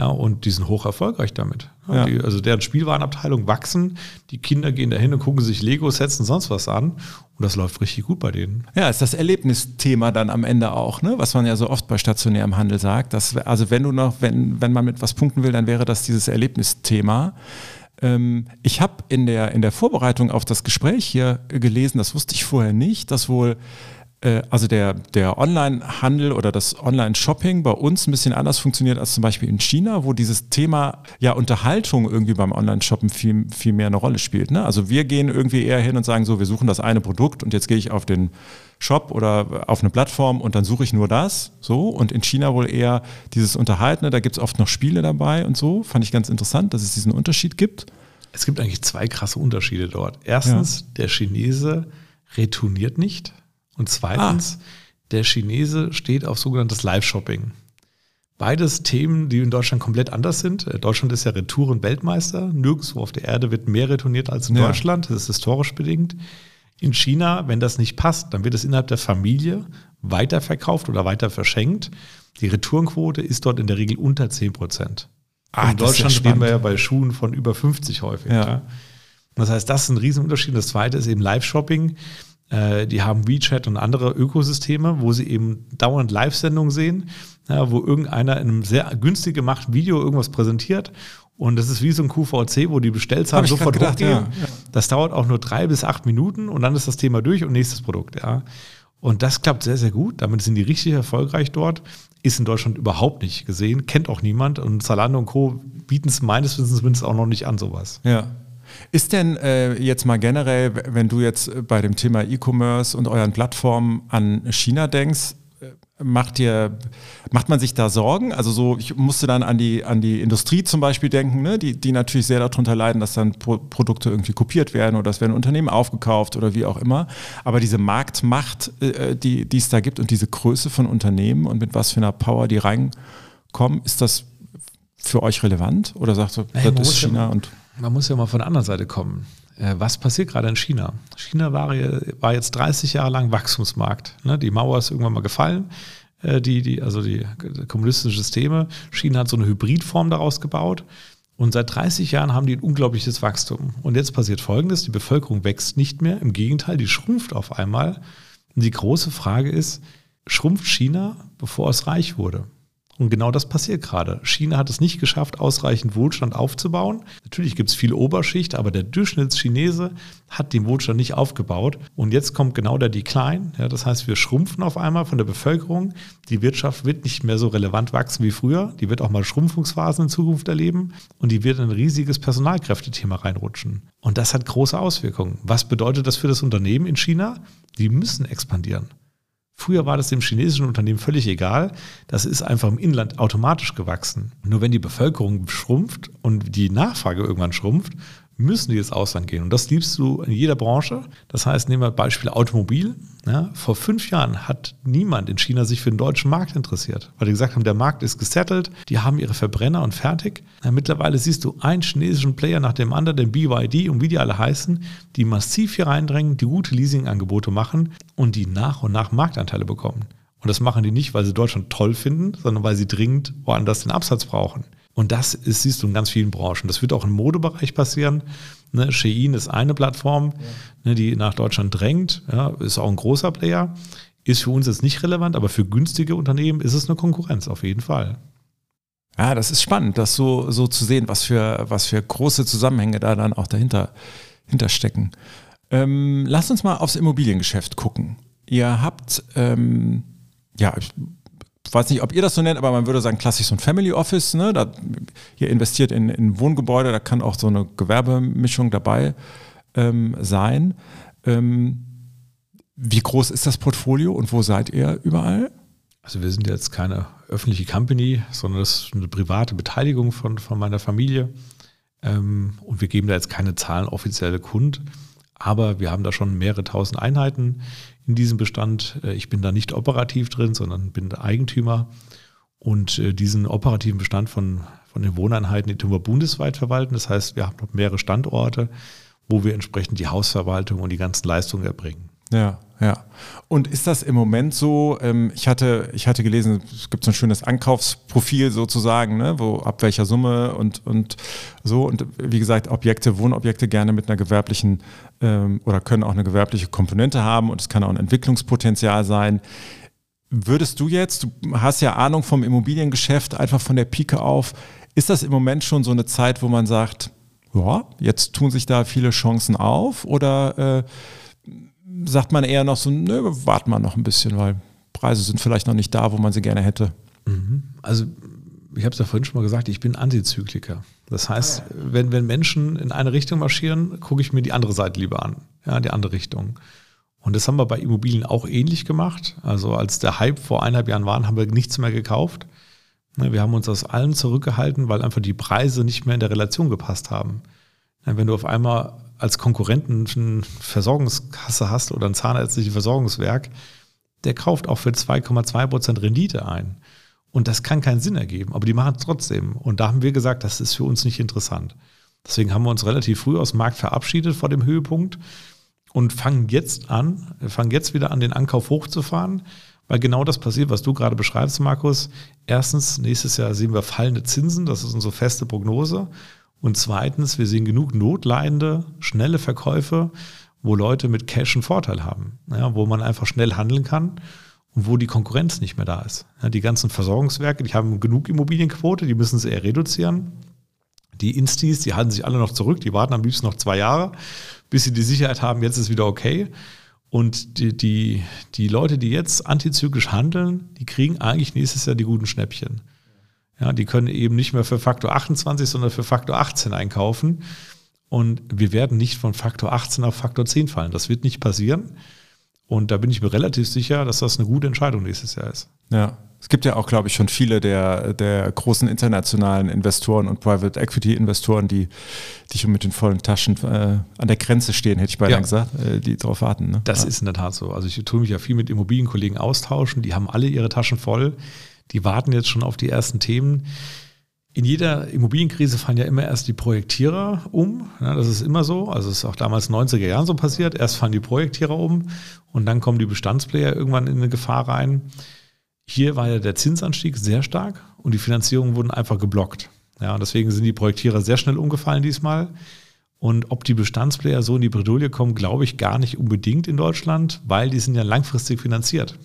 Ja, und die sind hoch erfolgreich damit. Ja. Die, also deren Spielwarenabteilung wachsen, die Kinder gehen dahin und gucken sich Lego-Sets und sonst was an. Und das läuft richtig gut bei denen. Ja, ist das Erlebnisthema dann am Ende auch, ne? was man ja so oft bei stationärem Handel sagt. Dass, also wenn du noch, wenn, wenn man mit was punkten will, dann wäre das dieses Erlebnisthema. Ähm, ich habe in der, in der Vorbereitung auf das Gespräch hier gelesen, das wusste ich vorher nicht, dass wohl also der, der Online-Handel oder das Online-Shopping bei uns ein bisschen anders funktioniert als zum Beispiel in China, wo dieses Thema ja Unterhaltung irgendwie beim Online-Shoppen viel, viel mehr eine Rolle spielt. Ne? Also wir gehen irgendwie eher hin und sagen so, wir suchen das eine Produkt und jetzt gehe ich auf den Shop oder auf eine Plattform und dann suche ich nur das. So. Und in China wohl eher dieses Unterhaltene, da gibt es oft noch Spiele dabei und so. Fand ich ganz interessant, dass es diesen Unterschied gibt. Es gibt eigentlich zwei krasse Unterschiede dort. Erstens, ja. der Chinese retourniert nicht. Und zweitens, ah. der Chinese steht auf sogenanntes Live-Shopping. Beides Themen, die in Deutschland komplett anders sind. Äh, Deutschland ist ja Retouren-Weltmeister. Nirgendwo auf der Erde wird mehr retourniert als in ja. Deutschland. Das ist historisch bedingt. In China, wenn das nicht passt, dann wird es innerhalb der Familie weiterverkauft oder weiter verschenkt. Die Retourenquote ist dort in der Regel unter 10 Prozent. Ah, in Deutschland ja stehen wir ja bei Schuhen von über 50 häufig. Ja. Das heißt, das ist ein Riesenunterschied. Das zweite ist eben Live-Shopping. Äh, die haben WeChat und andere Ökosysteme, wo sie eben dauernd Live-Sendungen sehen, ja, wo irgendeiner in einem sehr günstig gemachten Video irgendwas präsentiert. Und das ist wie so ein QVC, wo die Bestellzahlen sofort gedacht, hochgehen. Ja, ja. Das dauert auch nur drei bis acht Minuten und dann ist das Thema durch und nächstes Produkt. Ja. Und das klappt sehr, sehr gut. Damit sind die richtig erfolgreich dort. Ist in Deutschland überhaupt nicht gesehen, kennt auch niemand. Und Zalando und Co. bieten es meines Wissens zumindest auch noch nicht an, sowas. Ja. Ist denn äh, jetzt mal generell, wenn du jetzt bei dem Thema E-Commerce und euren Plattformen an China denkst, äh, macht dir, macht man sich da Sorgen? Also so, ich musste dann an die, an die Industrie zum Beispiel denken, ne? die, die natürlich sehr darunter leiden, dass dann Pro Produkte irgendwie kopiert werden oder es werden Unternehmen aufgekauft oder wie auch immer. Aber diese Marktmacht, äh, die, die es da gibt und diese Größe von Unternehmen und mit was für einer Power die reinkommen, ist das für euch relevant? Oder sagst du, das ist China und man muss ja mal von der anderen Seite kommen. Äh, was passiert gerade in China? China war, war jetzt 30 Jahre lang Wachstumsmarkt. Ne? Die Mauer ist irgendwann mal gefallen. Äh, die, die, also die kommunistischen Systeme. China hat so eine Hybridform daraus gebaut. Und seit 30 Jahren haben die ein unglaubliches Wachstum. Und jetzt passiert Folgendes, die Bevölkerung wächst nicht mehr, im Gegenteil, die schrumpft auf einmal. Und die große Frage ist, schrumpft China, bevor es reich wurde? Und genau das passiert gerade. China hat es nicht geschafft, ausreichend Wohlstand aufzubauen. Natürlich gibt es viel Oberschicht, aber der Durchschnittschinese hat den Wohlstand nicht aufgebaut. Und jetzt kommt genau der Decline. Ja, das heißt, wir schrumpfen auf einmal von der Bevölkerung. Die Wirtschaft wird nicht mehr so relevant wachsen wie früher. Die wird auch mal Schrumpfungsphasen in Zukunft erleben. Und die wird in ein riesiges Personalkräftethema reinrutschen. Und das hat große Auswirkungen. Was bedeutet das für das Unternehmen in China? Die müssen expandieren. Früher war das dem chinesischen Unternehmen völlig egal. Das ist einfach im Inland automatisch gewachsen. Nur wenn die Bevölkerung schrumpft und die Nachfrage irgendwann schrumpft, müssen die ins Ausland gehen. Und das liebst du in jeder Branche. Das heißt, nehmen wir Beispiel Automobil. Ja, vor fünf Jahren hat niemand in China sich für den deutschen Markt interessiert, weil die gesagt haben, der Markt ist gesettelt, die haben ihre Verbrenner und fertig. Ja, mittlerweile siehst du einen chinesischen Player nach dem anderen, den BYD und wie die alle heißen, die massiv hier reindrängen, die gute Leasingangebote machen und die nach und nach Marktanteile bekommen. Und das machen die nicht, weil sie Deutschland toll finden, sondern weil sie dringend woanders den Absatz brauchen. Und das ist, siehst du in ganz vielen Branchen. Das wird auch im Modebereich passieren. Ne, Shein ist eine Plattform, ja. ne, die nach Deutschland drängt. Ja, ist auch ein großer Player. Ist für uns jetzt nicht relevant, aber für günstige Unternehmen ist es eine Konkurrenz auf jeden Fall. Ja, das ist spannend, das so, so zu sehen, was für, was für große Zusammenhänge da dann auch dahinter, dahinter stecken. Ähm, lasst uns mal aufs Immobiliengeschäft gucken. Ihr habt, ähm, ja, ich weiß nicht, ob ihr das so nennt, aber man würde sagen, klassisch so ein Family Office. Ne? Da, ihr investiert in, in Wohngebäude, da kann auch so eine Gewerbemischung dabei ähm, sein. Ähm, wie groß ist das Portfolio und wo seid ihr überall? Also wir sind jetzt keine öffentliche Company, sondern das ist eine private Beteiligung von, von meiner Familie. Ähm, und wir geben da jetzt keine Zahlen offizielle Kund. Aber wir haben da schon mehrere tausend Einheiten in diesem Bestand. Äh, ich bin da nicht operativ drin, sondern bin Eigentümer. Und äh, diesen operativen Bestand von, von den Wohneinheiten, die tun wir bundesweit verwalten. Das heißt, wir haben noch mehrere Standorte, wo wir entsprechend die Hausverwaltung und die ganzen Leistungen erbringen. Ja, ja. Und ist das im Moment so, ähm, ich, hatte, ich hatte gelesen, es gibt so ein schönes Ankaufsprofil sozusagen, ne, wo ab welcher Summe und, und so. Und wie gesagt, Objekte, Wohnobjekte gerne mit einer gewerblichen ähm, oder können auch eine gewerbliche Komponente haben und es kann auch ein Entwicklungspotenzial sein. Würdest du jetzt, du hast ja Ahnung vom Immobiliengeschäft, einfach von der Pike auf, ist das im Moment schon so eine Zeit, wo man sagt, ja, jetzt tun sich da viele Chancen auf oder äh, sagt man eher noch so, nö, warten wir noch ein bisschen, weil Preise sind vielleicht noch nicht da, wo man sie gerne hätte. Mhm. Also ich habe es ja vorhin schon mal gesagt, ich bin Antizykliker. Das heißt, ah, wenn, wenn Menschen in eine Richtung marschieren, gucke ich mir die andere Seite lieber an, ja, die andere Richtung. Und das haben wir bei Immobilien auch ähnlich gemacht. Also als der Hype vor eineinhalb Jahren war, haben wir nichts mehr gekauft. Ne, wir haben uns aus allem zurückgehalten, weil einfach die Preise nicht mehr in der Relation gepasst haben. Wenn du auf einmal als Konkurrenten eine Versorgungskasse hast oder ein zahnärztliches Versorgungswerk, der kauft auch für 2,2 Prozent Rendite ein. Und das kann keinen Sinn ergeben, aber die machen es trotzdem. Und da haben wir gesagt, das ist für uns nicht interessant. Deswegen haben wir uns relativ früh aus dem Markt verabschiedet vor dem Höhepunkt und fangen jetzt an, fangen jetzt wieder an, den Ankauf hochzufahren, weil genau das passiert, was du gerade beschreibst, Markus. Erstens, nächstes Jahr sehen wir fallende Zinsen, das ist unsere feste Prognose. Und zweitens, wir sehen genug notleidende, schnelle Verkäufe, wo Leute mit Cash einen Vorteil haben, ja, wo man einfach schnell handeln kann und wo die Konkurrenz nicht mehr da ist. Ja, die ganzen Versorgungswerke, die haben genug Immobilienquote, die müssen sie eher reduzieren. Die Instis, die halten sich alle noch zurück, die warten am liebsten noch zwei Jahre, bis sie die Sicherheit haben, jetzt ist wieder okay. Und die, die, die Leute, die jetzt antizyklisch handeln, die kriegen eigentlich nächstes Jahr die guten Schnäppchen. Ja, die können eben nicht mehr für Faktor 28, sondern für Faktor 18 einkaufen. Und wir werden nicht von Faktor 18 auf Faktor 10 fallen. Das wird nicht passieren. Und da bin ich mir relativ sicher, dass das eine gute Entscheidung nächstes Jahr ist. Ja, es gibt ja auch, glaube ich, schon viele der, der großen internationalen Investoren und Private Equity Investoren, die, die schon mit den vollen Taschen äh, an der Grenze stehen, hätte ich beinahe ja. gesagt, äh, die darauf warten. Ne? Das ja. ist in der Tat so. Also ich tue mich ja viel mit Immobilienkollegen austauschen, die haben alle ihre Taschen voll, die warten jetzt schon auf die ersten Themen. In jeder Immobilienkrise fallen ja immer erst die Projektierer um. Ja, das ist immer so. Also es ist auch damals in den 90er Jahren so passiert. Erst fallen die Projektierer um und dann kommen die Bestandsplayer irgendwann in eine Gefahr rein. Hier war ja der Zinsanstieg sehr stark und die Finanzierungen wurden einfach geblockt. Ja, deswegen sind die Projektierer sehr schnell umgefallen diesmal. Und ob die Bestandsplayer so in die Bredouille kommen, glaube ich gar nicht unbedingt in Deutschland, weil die sind ja langfristig finanziert.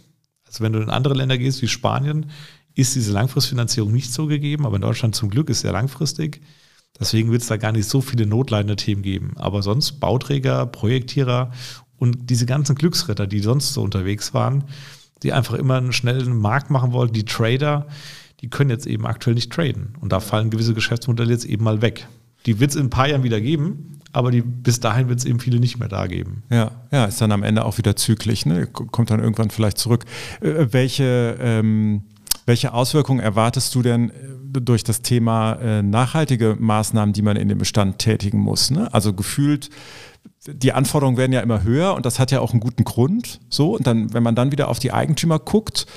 Also wenn du in andere Länder gehst wie Spanien, ist diese Langfristfinanzierung nicht so gegeben, aber in Deutschland zum Glück ist er langfristig. Deswegen wird es da gar nicht so viele notleidende Themen geben. Aber sonst Bauträger, Projektierer und diese ganzen Glücksritter, die sonst so unterwegs waren, die einfach immer einen schnellen Markt machen wollten, die Trader, die können jetzt eben aktuell nicht traden. Und da fallen gewisse Geschäftsmodelle jetzt eben mal weg. Die wird es in ein paar Jahren wieder geben, aber die, bis dahin wird es eben viele nicht mehr da geben. Ja, ja, ist dann am Ende auch wieder zyklisch, ne? kommt dann irgendwann vielleicht zurück. Äh, welche, ähm, welche Auswirkungen erwartest du denn äh, durch das Thema äh, nachhaltige Maßnahmen, die man in dem Bestand tätigen muss? Ne? Also gefühlt die Anforderungen werden ja immer höher und das hat ja auch einen guten Grund. So, und dann, wenn man dann wieder auf die Eigentümer guckt,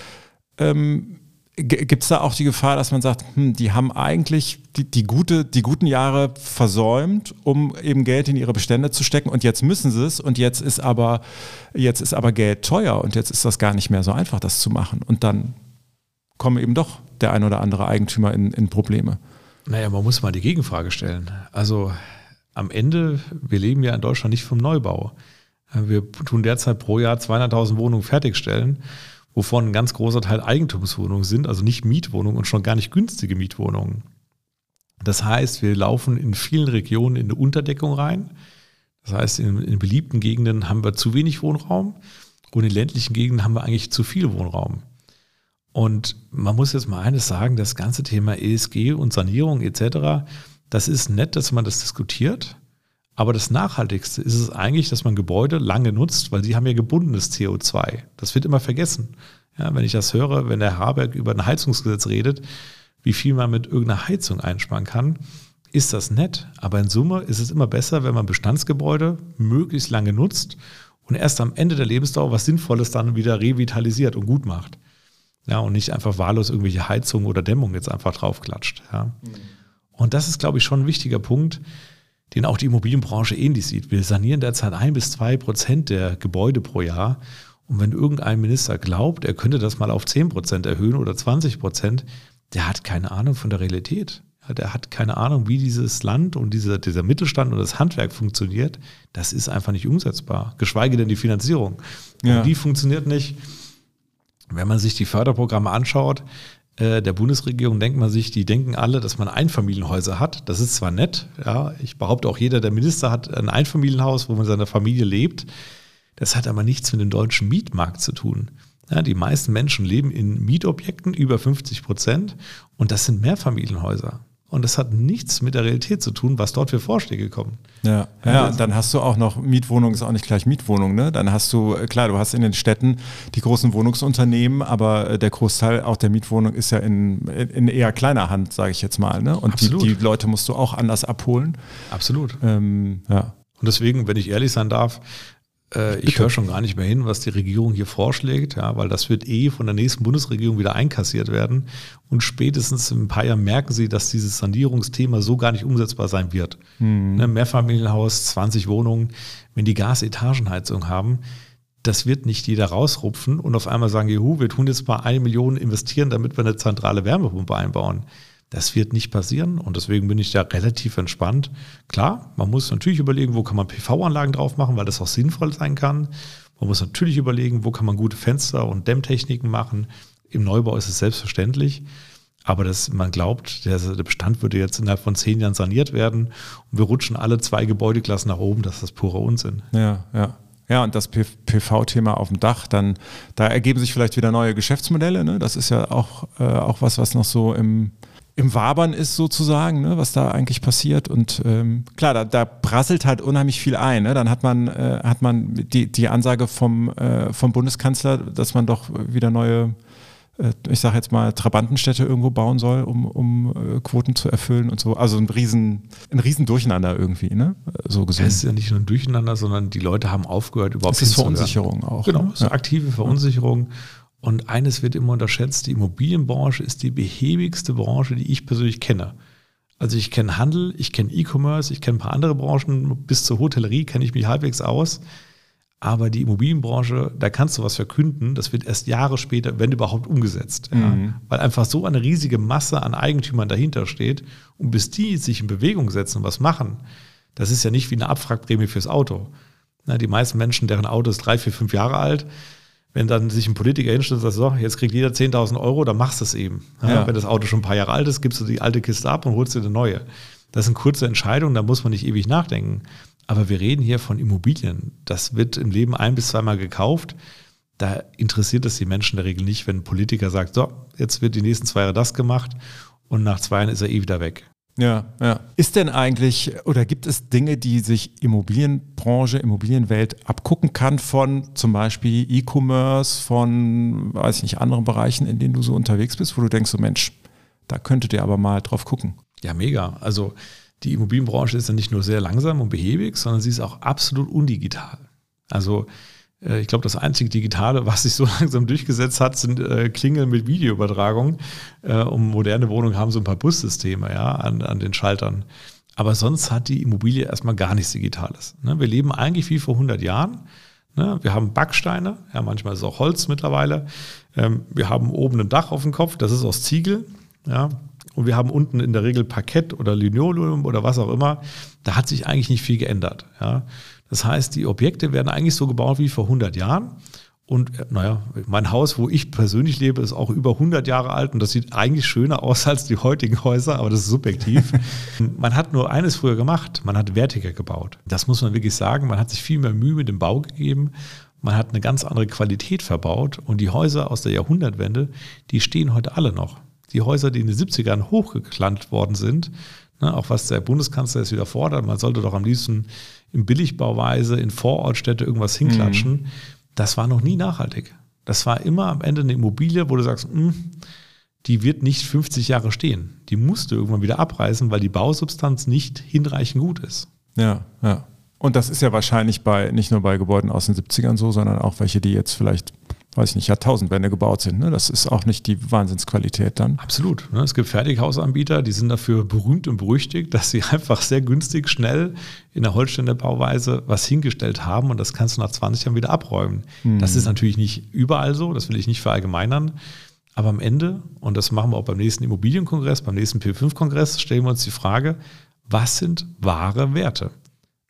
ähm, gibt es da auch die Gefahr, dass man sagt, hm, die haben eigentlich die, die, gute, die guten Jahre versäumt, um eben Geld in ihre Bestände zu stecken und jetzt müssen sie es und jetzt ist aber, jetzt ist aber Geld teuer und jetzt ist das gar nicht mehr so einfach, das zu machen. Und dann kommen eben doch der ein oder andere Eigentümer in, in Probleme. Naja, man muss mal die Gegenfrage stellen. Also am Ende, wir leben ja in Deutschland nicht vom Neubau. Wir tun derzeit pro Jahr 200.000 Wohnungen fertigstellen, wovon ein ganz großer Teil Eigentumswohnungen sind, also nicht Mietwohnungen und schon gar nicht günstige Mietwohnungen. Das heißt, wir laufen in vielen Regionen in eine Unterdeckung rein. Das heißt, in, in beliebten Gegenden haben wir zu wenig Wohnraum und in ländlichen Gegenden haben wir eigentlich zu viel Wohnraum. Und man muss jetzt mal eines sagen, das ganze Thema ESG und Sanierung etc., das ist nett, dass man das diskutiert. Aber das Nachhaltigste ist es eigentlich, dass man Gebäude lange nutzt, weil sie haben ja gebundenes CO2. Das wird immer vergessen. Ja, wenn ich das höre, wenn der Habeck über ein Heizungsgesetz redet, wie viel man mit irgendeiner Heizung einsparen kann, ist das nett. Aber in Summe ist es immer besser, wenn man Bestandsgebäude möglichst lange nutzt und erst am Ende der Lebensdauer was Sinnvolles dann wieder revitalisiert und gut macht. Ja, und nicht einfach wahllos irgendwelche Heizungen oder Dämmung jetzt einfach draufklatscht. Ja. Mhm. Und das ist, glaube ich, schon ein wichtiger Punkt, den auch die Immobilienbranche ähnlich sieht. Wir sanieren derzeit ein bis zwei Prozent der Gebäude pro Jahr. Und wenn irgendein Minister glaubt, er könnte das mal auf zehn Prozent erhöhen oder 20 Prozent, der hat keine Ahnung von der Realität. Der hat keine Ahnung, wie dieses Land und dieser, dieser Mittelstand und das Handwerk funktioniert. Das ist einfach nicht umsetzbar. Geschweige denn die Finanzierung. Ja. Und die funktioniert nicht. Wenn man sich die Förderprogramme anschaut, äh, der Bundesregierung denkt man sich, die denken alle, dass man Einfamilienhäuser hat. Das ist zwar nett, ja, ich behaupte auch jeder der Minister hat ein Einfamilienhaus, wo man seine Familie lebt. Das hat aber nichts mit dem deutschen Mietmarkt zu tun. Ja, die meisten Menschen leben in Mietobjekten über 50 Prozent und das sind Mehrfamilienhäuser. Und das hat nichts mit der Realität zu tun, was dort für Vorschläge kommen. Ja, ja, ja dann hast du auch noch Mietwohnung, ist auch nicht gleich Mietwohnung, ne? Dann hast du, äh, klar, du hast in den Städten die großen Wohnungsunternehmen, aber äh, der Großteil auch der Mietwohnung ist ja in, in eher kleiner Hand, sage ich jetzt mal. Ne? Und die, die, Leute musst du auch anders abholen. Absolut. Ähm, ja. Und deswegen, wenn ich ehrlich sein darf, äh, ich höre schon gar nicht mehr hin, was die Regierung hier vorschlägt, ja, weil das wird eh von der nächsten Bundesregierung wieder einkassiert werden. Und spätestens in ein paar Jahren merken sie, dass dieses Sanierungsthema so gar nicht umsetzbar sein wird. Mhm. Ne, Mehrfamilienhaus, 20 Wohnungen, wenn die Gasetagenheizung haben, das wird nicht jeder rausrupfen und auf einmal sagen, juhu, wir tun jetzt mal eine Million investieren, damit wir eine zentrale Wärmepumpe einbauen. Das wird nicht passieren und deswegen bin ich da relativ entspannt. Klar, man muss natürlich überlegen, wo kann man PV-Anlagen drauf machen, weil das auch sinnvoll sein kann. Man muss natürlich überlegen, wo kann man gute Fenster und Dämmtechniken machen. Im Neubau ist es selbstverständlich. Aber dass man glaubt, der, Bestand würde jetzt innerhalb von zehn Jahren saniert werden und wir rutschen alle zwei Gebäudeklassen nach oben, das ist das pure Unsinn. Ja, ja. Ja, und das PV-Thema auf dem Dach, dann, da ergeben sich vielleicht wieder neue Geschäftsmodelle. Ne? Das ist ja auch, äh, auch was, was noch so im, im Wabern ist sozusagen, ne, was da eigentlich passiert. Und ähm, klar, da, da prasselt halt unheimlich viel ein. Ne? Dann hat man, äh, hat man die, die Ansage vom, äh, vom Bundeskanzler, dass man doch wieder neue äh, ich sage jetzt mal, Trabantenstädte irgendwo bauen soll, um, um äh, Quoten zu erfüllen und so. Also ein riesen, ein riesen Durcheinander irgendwie, ne? So gesehen. Es ist ja nicht nur ein Durcheinander, sondern die Leute haben aufgehört, überhaupt Es ist Verunsicherung auch. Genau, ne? es ist eine aktive Verunsicherung. Und eines wird immer unterschätzt, die Immobilienbranche ist die behäbigste Branche, die ich persönlich kenne. Also ich kenne Handel, ich kenne E-Commerce, ich kenne ein paar andere Branchen, bis zur Hotellerie kenne ich mich halbwegs aus. Aber die Immobilienbranche, da kannst du was verkünden, das wird erst Jahre später, wenn überhaupt, umgesetzt. Ja. Mhm. Weil einfach so eine riesige Masse an Eigentümern dahinter steht. Und bis die sich in Bewegung setzen und was machen, das ist ja nicht wie eine Abwrackprämie fürs Auto. Na, die meisten Menschen, deren Auto ist drei, vier, fünf Jahre alt, wenn dann sich ein Politiker hinstellt und sagt, so, jetzt kriegt jeder 10.000 Euro, dann machst du es eben. Ja, Ja. Wenn das Auto schon ein paar Jahre alt ist, gibst du die alte Kiste ab und holst dir eine neue. Das sind kurze Entscheidungen, da muss man nicht ewig nachdenken. Aber wir reden hier von Immobilien. Das wird im Leben ein bis zweimal gekauft. Da interessiert es die Menschen in der Regel nicht, wenn ein Politiker sagt, so, jetzt wird die nächsten zwei Jahre das gemacht und nach zwei Jahren ist er eh wieder weg. Ja, ja. Ist denn eigentlich oder gibt es Dinge, die sich Immobilienbranche, Immobilienwelt abgucken kann von zum Beispiel E-Commerce, von, weiß ich nicht, anderen Bereichen, in denen du so unterwegs bist, wo du denkst, so Mensch, da könntet ihr aber mal drauf gucken. Ja, mega. Also die Immobilienbranche ist ja nicht nur sehr langsam und behäbig, sondern sie ist auch absolut undigital. Also ich glaube, das einzige Digitale, was sich so langsam durchgesetzt hat, sind äh, Klingeln mit Videoübertragung. Äh, um moderne Wohnungen haben so ein paar Bussysteme ja, an, an den Schaltern. Aber sonst hat die Immobilie erstmal gar nichts Digitales. Ne? Wir leben eigentlich wie vor 100 Jahren. Ne? Wir haben Backsteine, ja, manchmal ist es auch Holz mittlerweile. Ähm, wir haben oben ein Dach auf dem Kopf, das ist aus Ziegel. Ja? Und wir haben unten in der Regel Parkett oder Linoleum oder was auch immer. Da hat sich eigentlich nicht viel geändert. Ja? Das heißt, die Objekte werden eigentlich so gebaut wie vor 100 Jahren. Und äh, naja, mein Haus, wo ich persönlich lebe, ist auch über 100 Jahre alt und das sieht eigentlich schöner aus als die heutigen Häuser, aber das ist subjektiv. man hat nur eines früher gemacht, man hat wertiger gebaut. Das muss man wirklich sagen, man hat sich viel mehr Mühe mit dem Bau gegeben. Man hat eine ganz andere Qualität verbaut und die Häuser aus der Jahrhundertwende, die stehen heute alle noch. Die Häuser, die in den 70ern hochgeklannt worden sind, ne, auch was der Bundeskanzler jetzt wieder fordert, man sollte doch am liebsten in Billigbauweise in Vorortstädte irgendwas hinklatschen. Mhm das war noch nie nachhaltig. Das war immer am Ende eine Immobilie, wo du sagst, mh, die wird nicht 50 Jahre stehen. Die musst du irgendwann wieder abreißen, weil die Bausubstanz nicht hinreichend gut ist. Ja, ja. Und das ist ja wahrscheinlich bei nicht nur bei Gebäuden aus den 70ern so, sondern auch welche, die jetzt vielleicht, weiß ich nicht, Jahrtausendwende gebaut sind. Ne? Das ist auch nicht die Wahnsinnsqualität dann. Absolut. Ne? Es gibt Fertighausanbieter, die sind dafür berühmt und berüchtigt, dass sie einfach sehr günstig, schnell in der Holsteiner Bauweise was hingestellt haben und das kannst du nach 20 Jahren wieder abräumen. Mhm. Das ist natürlich nicht überall so, das will ich nicht verallgemeinern. Aber am Ende, und das machen wir auch beim nächsten Immobilienkongress, beim nächsten P5-Kongress, stellen wir uns die Frage, was sind wahre Werte?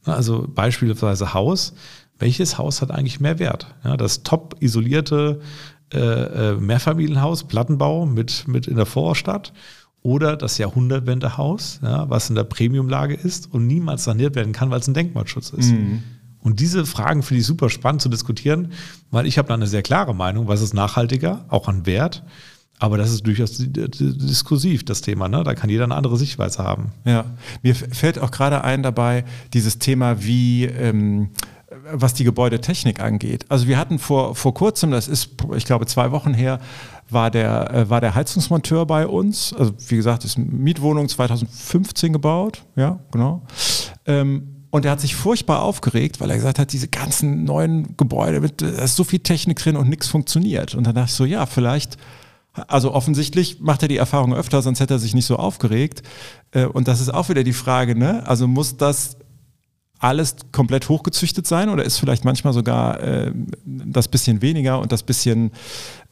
Also beispielsweise Haus. Welches Haus hat eigentlich mehr Wert? Ja, das top isolierte äh, Mehrfamilienhaus, Plattenbau mit, mit in der Vorstadt oder das Jahrhundertwendehaus, ja, was in der Premiumlage ist und niemals saniert werden kann, weil es ein Denkmalschutz ist. Mhm. Und diese Fragen finde ich super spannend zu diskutieren, weil ich habe da eine sehr klare Meinung, was ist nachhaltiger, auch an Wert. Aber das ist durchaus diskursiv, das Thema. Ne? Da kann jeder eine andere Sichtweise haben. Ja, mir fällt auch gerade ein dabei dieses Thema, wie ähm, was die Gebäudetechnik angeht. Also wir hatten vor, vor kurzem, das ist, ich glaube, zwei Wochen her, war der, äh, war der Heizungsmonteur bei uns. Also wie gesagt, ist Mietwohnung 2015 gebaut. Ja, genau. Ähm, und er hat sich furchtbar aufgeregt, weil er gesagt hat, diese ganzen neuen Gebäude, mit, da ist so viel Technik drin und nichts funktioniert. Und dann dachte ich so, ja, vielleicht also offensichtlich macht er die Erfahrung öfter, sonst hätte er sich nicht so aufgeregt. Äh, Und das ist auch wieder die Frage, ne? Also muss das alles komplett hochgezüchtet sein oder ist vielleicht manchmal sogar äh, das bisschen weniger und das bisschen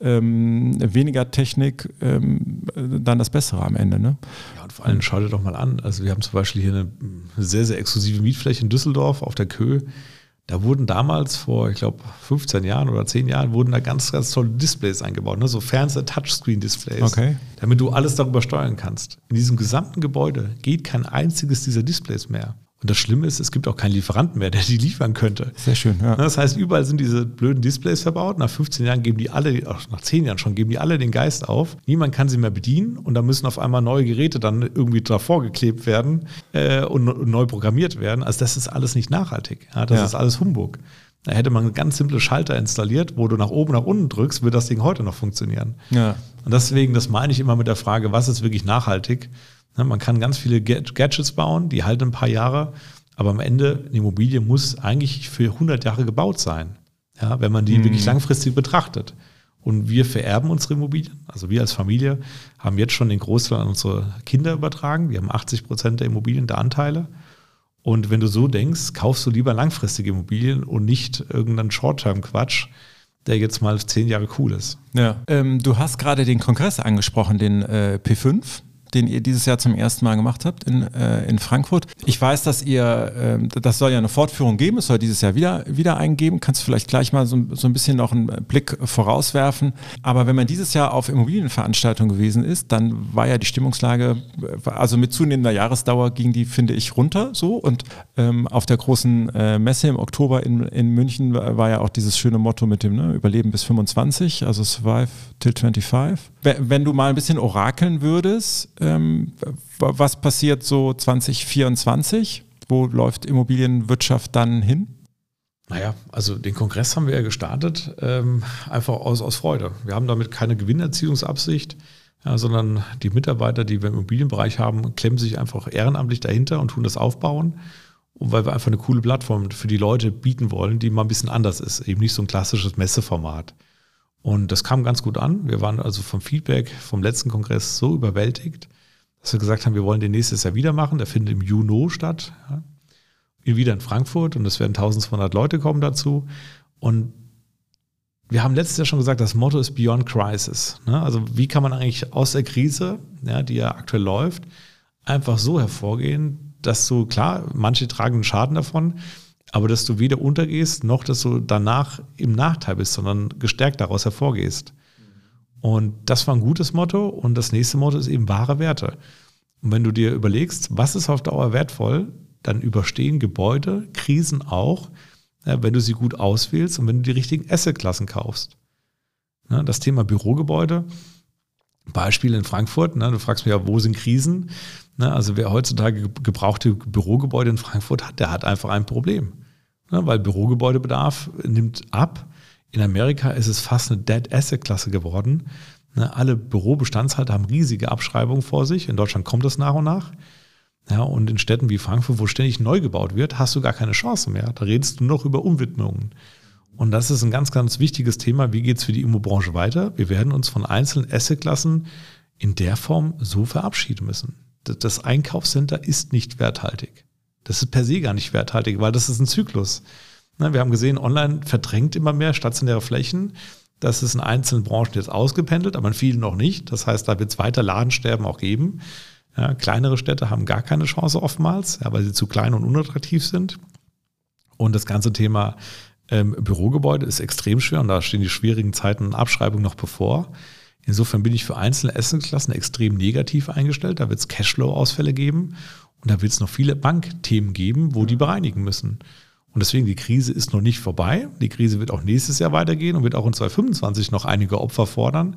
ähm, weniger Technik ähm, dann das Bessere am Ende? Ne? Ja, und vor allem schau dir doch mal an. Also wir haben zum Beispiel hier eine sehr, sehr exklusive Mietfläche in Düsseldorf auf der Köhe. Da wurden damals vor, ich glaube, 15 Jahren oder 10 Jahren, wurden da ganz, ganz tolle Displays eingebaut, ne? so Fernseher-Touchscreen-Displays, okay. damit du alles darüber steuern kannst. In diesem gesamten Gebäude geht kein einziges dieser Displays mehr. Und das Schlimme ist, es gibt auch keinen Lieferanten mehr, der die liefern könnte. Sehr schön, ja. Das heißt, überall sind diese blöden Displays verbaut. Nach 15 Jahren geben die alle, ach, nach 10 Jahren schon, geben die alle den Geist auf. Niemand kann sie mehr bedienen und da müssen auf einmal neue Geräte dann irgendwie davor geklebt werden äh, und, und, neu programmiert werden. Also das ist alles nicht nachhaltig. Ja, das ja. ist alles Humbug. Da hätte man ganz simple Schalter installiert, wo du nach oben, nach unten drückst, würde das Ding heute noch funktionieren. Ja. Und deswegen, das meine ich immer mit der Frage, was ist wirklich nachhaltig? Man kann ganz viele Gadgets bauen, die halten ein paar Jahre, aber am Ende, eine Immobilie muss eigentlich für 100 Jahre gebaut sein, ja, wenn man die mhm. wirklich langfristig betrachtet. Und wir vererben unsere Immobilien. Also wir als Familie haben jetzt schon den Großteil an unsere Kinder übertragen. Wir haben 80 Prozent der Immobilien, der Anteile. Und wenn du so denkst, kaufst du lieber langfristige Immobilien und nicht irgendeinen Short-Term-Quatsch, der jetzt mal zehn Jahre cool ist. Ja. Ähm, du hast gerade den Kongress angesprochen, den äh, P5 den ihr dieses Jahr zum ersten Mal gemacht habt in, äh, in Frankfurt. Ich weiß, dass ihr, äh, das soll ja eine Fortführung geben, es soll dieses Jahr wieder, wieder eingeben. Kannst du vielleicht gleich mal so, so ein bisschen noch einen Blick vorauswerfen. Aber wenn man dieses Jahr auf Immobilienveranstaltungen gewesen ist, dann war ja die Stimmungslage, also mit zunehmender Jahresdauer ging die, finde ich, runter so. Und ähm, auf der großen äh, Messe im Oktober in, in München war ja auch dieses schöne Motto mit dem ne, Überleben bis 25, also Survive till 25. Wenn du mal ein bisschen orakeln würdest, ähm, was passiert so 2024? Wo läuft Immobilienwirtschaft dann hin? Naja, also den Kongress haben wir ja gestartet, ähm, einfach aus, aus Freude. Wir haben damit keine Gewinnerziehungsabsicht, ja, sondern die Mitarbeiter, die wir im Immobilienbereich haben, klemmen sich einfach ehrenamtlich dahinter und tun das aufbauen. Weil wir einfach eine coole Plattform für die Leute bieten wollen, die mal ein bisschen anders ist. Eben nicht so ein klassisches Messeformat. Und das kam ganz gut an. Wir waren also vom Feedback vom letzten Kongress so überwältigt, dass wir gesagt haben, wir wollen den nächstes Jahr wieder machen. Der findet im Juni statt. Ja. Wieder in Frankfurt und es werden 1200 Leute kommen dazu. Und wir haben letztes Jahr schon gesagt, das Motto ist Beyond Crisis. Ne? Also wie kann man eigentlich aus der Krise, ja, die ja aktuell läuft, einfach so hervorgehen, dass du, klar, manche tragen einen Schaden davon, aber dass du weder untergehst, noch dass du danach im Nachteil bist, sondern gestärkt daraus hervorgehst. Und das war ein gutes Motto. Und das nächste Motto ist eben wahre Werte. Und wenn du dir überlegst, was ist auf Dauer wertvoll, dann überstehen Gebäude, Krisen auch, wenn du sie gut auswählst und wenn du die richtigen Assetklassen kaufst. das Thema Bürogebäude, Beispiel in Frankfurt, du fragst mich ja, wo sind Krisen? also wer heutzutage gebrauchte Bürogebäude in Frankfurt hat, der hat einfach ein Problem. Weil Bürogebäudebedarf nimmt ab in Amerika ist es fast eine Dead Asset Klasse geworden. Ne, alle Bürobestandshalter haben riesige Abschreibungen vor sich. In Deutschland kommt das nach und nach. Ja, und in Städten wie Frankfurt, wo ständig neu gebaut wird, hast du gar keine Chance mehr. Da redest du noch über Umwidmungen. Und das ist ein ganz, ganz wichtiges Thema. Wie geht es für die Immobranche weiter? Wir werden uns von einzelnen Assetklassen in der Form so verabschieden müssen. Das Einkaufscenter ist nicht werthaltig. Das ist per se gar nicht werthaltig, weil das ist ein Zyklus. Ne, wir haben gesehen, online verdrängt immer mehr stationäre Flächen. Das ist in einzelnen Branchen jetzt ausgependelt, aber in vielen noch nicht. Das heißt, da wird es weiter Ladensterben auch geben. Ja, kleinere Städte haben gar keine Chance oftmals, ja, weil sie zu klein und unattraktiv sind. Und das ganze Thema ähm, Bürogebäude ist extrem schwer und da stehen die schwierigen Zeiten und Abschreibungen noch bevor. Insofern bin ich für einzelne Essensklassen extrem negativ eingestellt. Da wird es Cashflow-Ausfälle geben und da wird es noch viele Bankthemen geben, wo die bereinigen müssen. Und deswegen, die Krise ist noch nicht vorbei. Die Krise wird auch nächstes Jahr weitergehen und wird auch in 2025 noch einige Opfer fordern.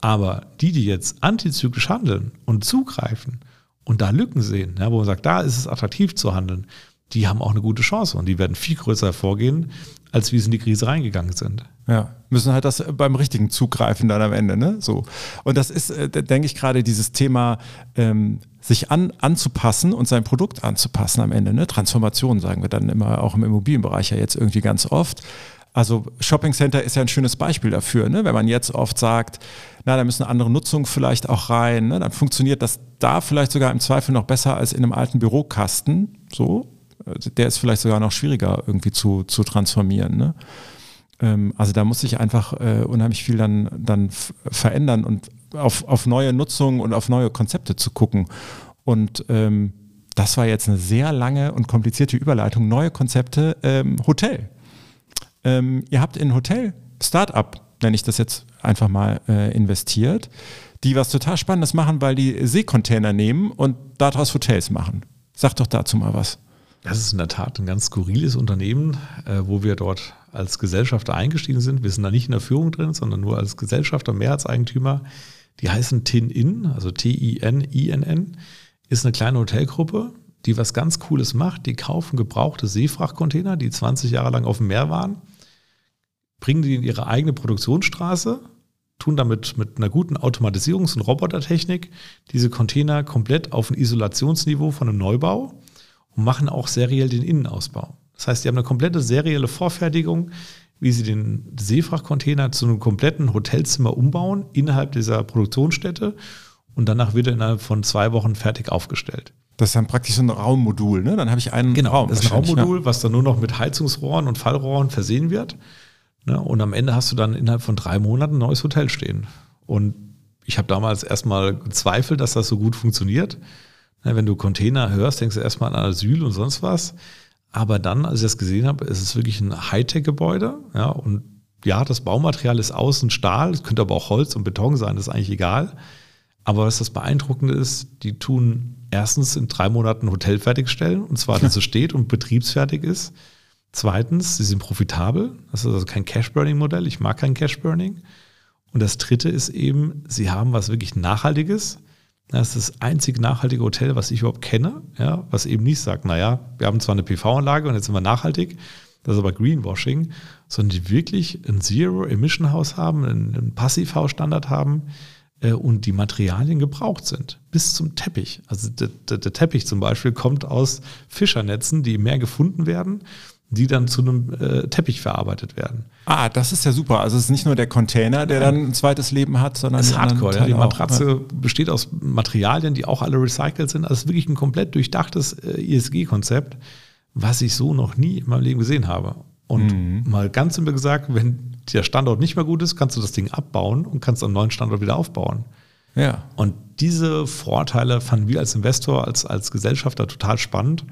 Aber die, die jetzt antizyklisch handeln und zugreifen und da Lücken sehen, ja, wo man sagt, da ist es attraktiv zu handeln, die haben auch eine gute Chance und die werden viel größer hervorgehen, als wie sie in die Krise reingegangen sind. Ja, müssen halt das beim richtigen zugreifen dann am Ende, ne? So. Und das ist, äh, denke ich, gerade dieses Thema ähm, sich an, anzupassen und sein Produkt anzupassen am Ende. Ne? Transformation sagen wir dann immer auch im Immobilienbereich ja jetzt irgendwie ganz oft. Also Shopping Center ist ja ein schönes Beispiel dafür. Ne? Wenn man jetzt oft sagt, na, da müssen andere Nutzungen vielleicht auch rein, ne? dann funktioniert das da vielleicht sogar im Zweifel noch besser als in einem alten Bürokasten. So, der ist vielleicht sogar noch schwieriger irgendwie zu, zu transformieren. Ne? Ähm, also da muss sich einfach äh, unheimlich viel dann, dann verändern und auf, auf neue Nutzungen und auf neue Konzepte zu gucken. Und ähm, das war jetzt eine sehr lange und komplizierte Überleitung. Neue Konzepte, ähm, Hotel. Ähm, ihr habt in Hotel Startup, nenne ich das jetzt einfach mal, äh, investiert, die was total Spannendes machen, weil die Seekontainer nehmen und daraus Hotels machen. Sag doch dazu mal was. Das ist in der Tat ein ganz skurriles Unternehmen, äh, wo wir dort als Gesellschafter eingestiegen sind. Wir sind da nicht in der Führung drin, sondern nur als Gesellschafter, Mehrheitseigentümer. Die heißen Tin-In, also T-I-N-I-N-N, ist eine kleine Hotelgruppe, die was ganz Cooles macht. Die kaufen gebrauchte Seefrachtcontainer, die 20 Jahre lang auf dem Meer waren, bringen die in ihre eigene Produktionsstraße, tun damit mit einer guten Automatisierungs- und Robotertechnik diese Container komplett auf ein Isolationsniveau von einem Neubau und machen auch seriell den Innenausbau. Das heißt, die haben eine komplette serielle Vorfertigung, wie sie den Seefrachtcontainer zu einem kompletten Hotelzimmer umbauen innerhalb dieser Produktionsstätte und danach wird er innerhalb von zwei Wochen fertig aufgestellt. Das ist dann praktisch so ein Raummodul, ne? Dann habe ich einen genau, Raum. Das ist ein Raummodul, ja. was dann nur noch mit Heizungsrohren und Fallrohren versehen wird. Ne? Und am Ende hast du dann innerhalb von drei Monaten ein neues Hotel stehen. Und ich habe damals erstmal gezweifelt, dass das so gut funktioniert. Ne, wenn du Container hörst, denkst du erstmal an Asyl und sonst was. Aber dann, als ich das gesehen habe, ist es wirklich ein Hightech-Gebäude. Ja, und ja, das Baumaterial ist außen Stahl, es könnte aber auch Holz und Beton sein, das ist eigentlich egal. Aber was das Beeindruckende ist, die tun erstens in drei Monaten ein Hotel fertigstellen, und zwar, dass es steht und betriebsfertig ist. Zweitens, sie sind profitabel. Das ist also kein Cash-Burning-Modell. Ich mag kein Cash-Burning. Und das dritte ist eben, sie haben was wirklich Nachhaltiges. Das ist das einzige nachhaltige Hotel, was ich überhaupt kenne, ja, was eben nicht sagt, naja, wir haben zwar eine PV-Anlage und jetzt sind wir nachhaltig, das ist aber Greenwashing, sondern die wirklich ein Zero-Emission-Haus haben, einen Passivhaus-Standard haben äh, und die Materialien gebraucht sind, bis zum Teppich. Also der, der, der Teppich zum Beispiel kommt aus Fischernetzen, die im Meer gefunden werden die dann zu einem äh, Teppich verarbeitet werden. Ah, das ist ja super. Also es ist nicht nur der Container, der dann ein zweites Leben hat, sondern es ist Hardcore. Ja. Die Matratze auch, besteht aus Materialien, die auch alle recycelt sind. Also es ist wirklich ein komplett durchdachtes äh, ISG-Konzept, was ich so noch nie in meinem Leben gesehen habe. Und mhm. mal ganz simpel gesagt, wenn der Standort nicht mehr gut ist, kannst du das Ding abbauen und kannst am neuen Standort wieder aufbauen. Ja. Und diese Vorteile fanden wir als Investor, als, als Gesellschafter total spannend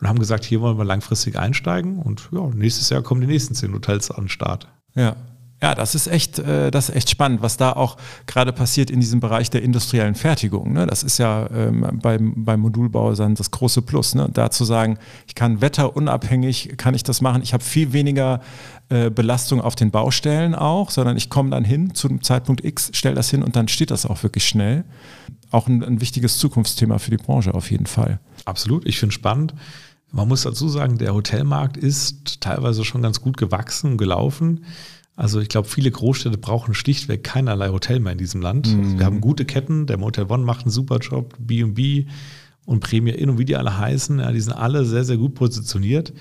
und haben gesagt, hier wollen wir langfristig einsteigen und ja, nächstes Jahr kommen die nächsten zehn Hotels an den Start. Ja. Ja, das ist echt, äh, das ist echt spannend, was da auch gerade passiert in diesem Bereich der industriellen Fertigung. Ne? Das ist ja ähm, beim, beim Modulbau dann das große Plus. Ne? Da zu sagen, ich kann wetterunabhängig, kann ich das machen. Ich habe viel weniger äh, Belastung auf den Baustellen auch, sondern ich komme dann hin zu dem Zeitpunkt X, stelle das hin und dann steht das auch wirklich schnell. Auch ein, ein wichtiges Zukunftsthema für die Branche auf jeden Fall. Absolut, ich finde es spannend. Man muss dazu sagen, der Hotelmarkt ist teilweise schon ganz gut gewachsen und gelaufen. Also ich glaube, viele Großstädte brauchen schlichtweg keinerlei Hotel mehr in diesem Land. Mhm. Also wir haben gute Ketten, der Motel One macht einen super Job, B&B und Premier Inn und wie die alle heißen, ja, die sind alle sehr, sehr gut positioniert.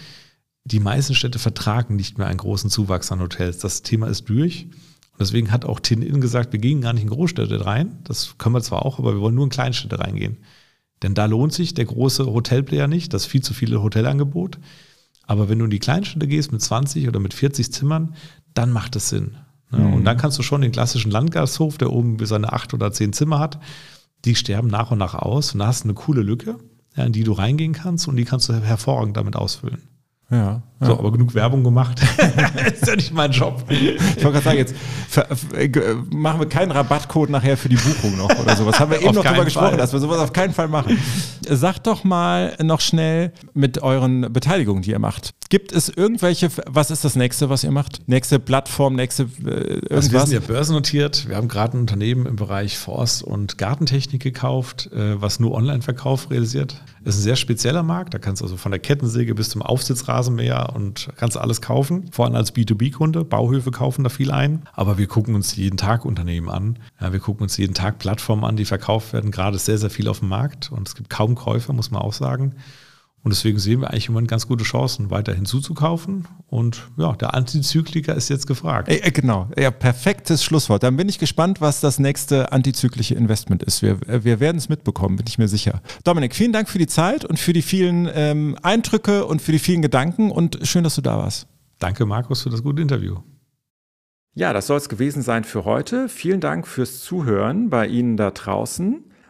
Die meisten Städte vertragen nicht mehr einen großen Zuwachs an Hotels. Das Thema ist durch. Und deswegen hat auch Tin Inn gesagt, wir gehen gar nicht in Großstädte rein. Das können wir zwar auch, aber wir wollen nur in Kleinstädte reingehen. Denn da lohnt sich der große Hotelplayer nicht, das viel zu viele Hotelangebot. Aber wenn du in die Kleinstädte gehst mit 20 oder mit 40 Zimmern, dann macht es Sinn. Ne? Mhm. Und dann kannst du schon den klassischen Landgasthof, der oben seine acht oder zehn Zimmer hat, die sterben nach und nach aus. Und da hast du eine coole Lücke, ja, in die du reingehen kannst und die kannst du hervorragend damit ausfüllen. Ja, ja. So, aber genug Werbung gemacht. ist ja nicht mein Job. Ich wollte gerade sagen, jetzt äh, machen wir keinen Rabattcode nachher für die Buchung noch oder sowas. Haben wir eben noch drüber gesprochen, dass wir sowas auf keinen Fall machen. Sagt doch mal noch schnell mit euren Beteiligungen, die ihr macht. Gibt es irgendwelche, was ist das nächste, was ihr macht? Nächste Plattform, nächste äh, irgendwas? Also wir sind ja börsennotiert. Wir haben gerade ein Unternehmen im Bereich Forst- und Gartentechnik gekauft, äh, was nur Online-Verkauf realisiert. Das ist ein sehr spezieller Markt. Da kannst du also von der Kettensäge bis zum Aufsitzrasenmäher und kannst alles kaufen. Vor allem als B2B-Kunde. Bauhöfe kaufen da viel ein. Aber wir gucken uns jeden Tag Unternehmen an. Ja, wir gucken uns jeden Tag Plattformen an, die verkauft werden. Gerade sehr, sehr viel auf dem Markt. Und es gibt kaum Käufer, muss man auch sagen. Und deswegen sehen wir eigentlich immer ganz gute Chancen, weiter hinzuzukaufen. Und ja, der Antizykliker ist jetzt gefragt. Äh, genau, ja, perfektes Schlusswort. Dann bin ich gespannt, was das nächste antizyklische Investment ist. Wir, äh, wir werden es mitbekommen, bin ich mir sicher. Dominik, vielen Dank für die Zeit und für die vielen ähm, Eindrücke und für die vielen Gedanken und schön, dass du da warst. Danke, Markus, für das gute Interview. Ja, das soll es gewesen sein für heute. Vielen Dank fürs Zuhören bei Ihnen da draußen.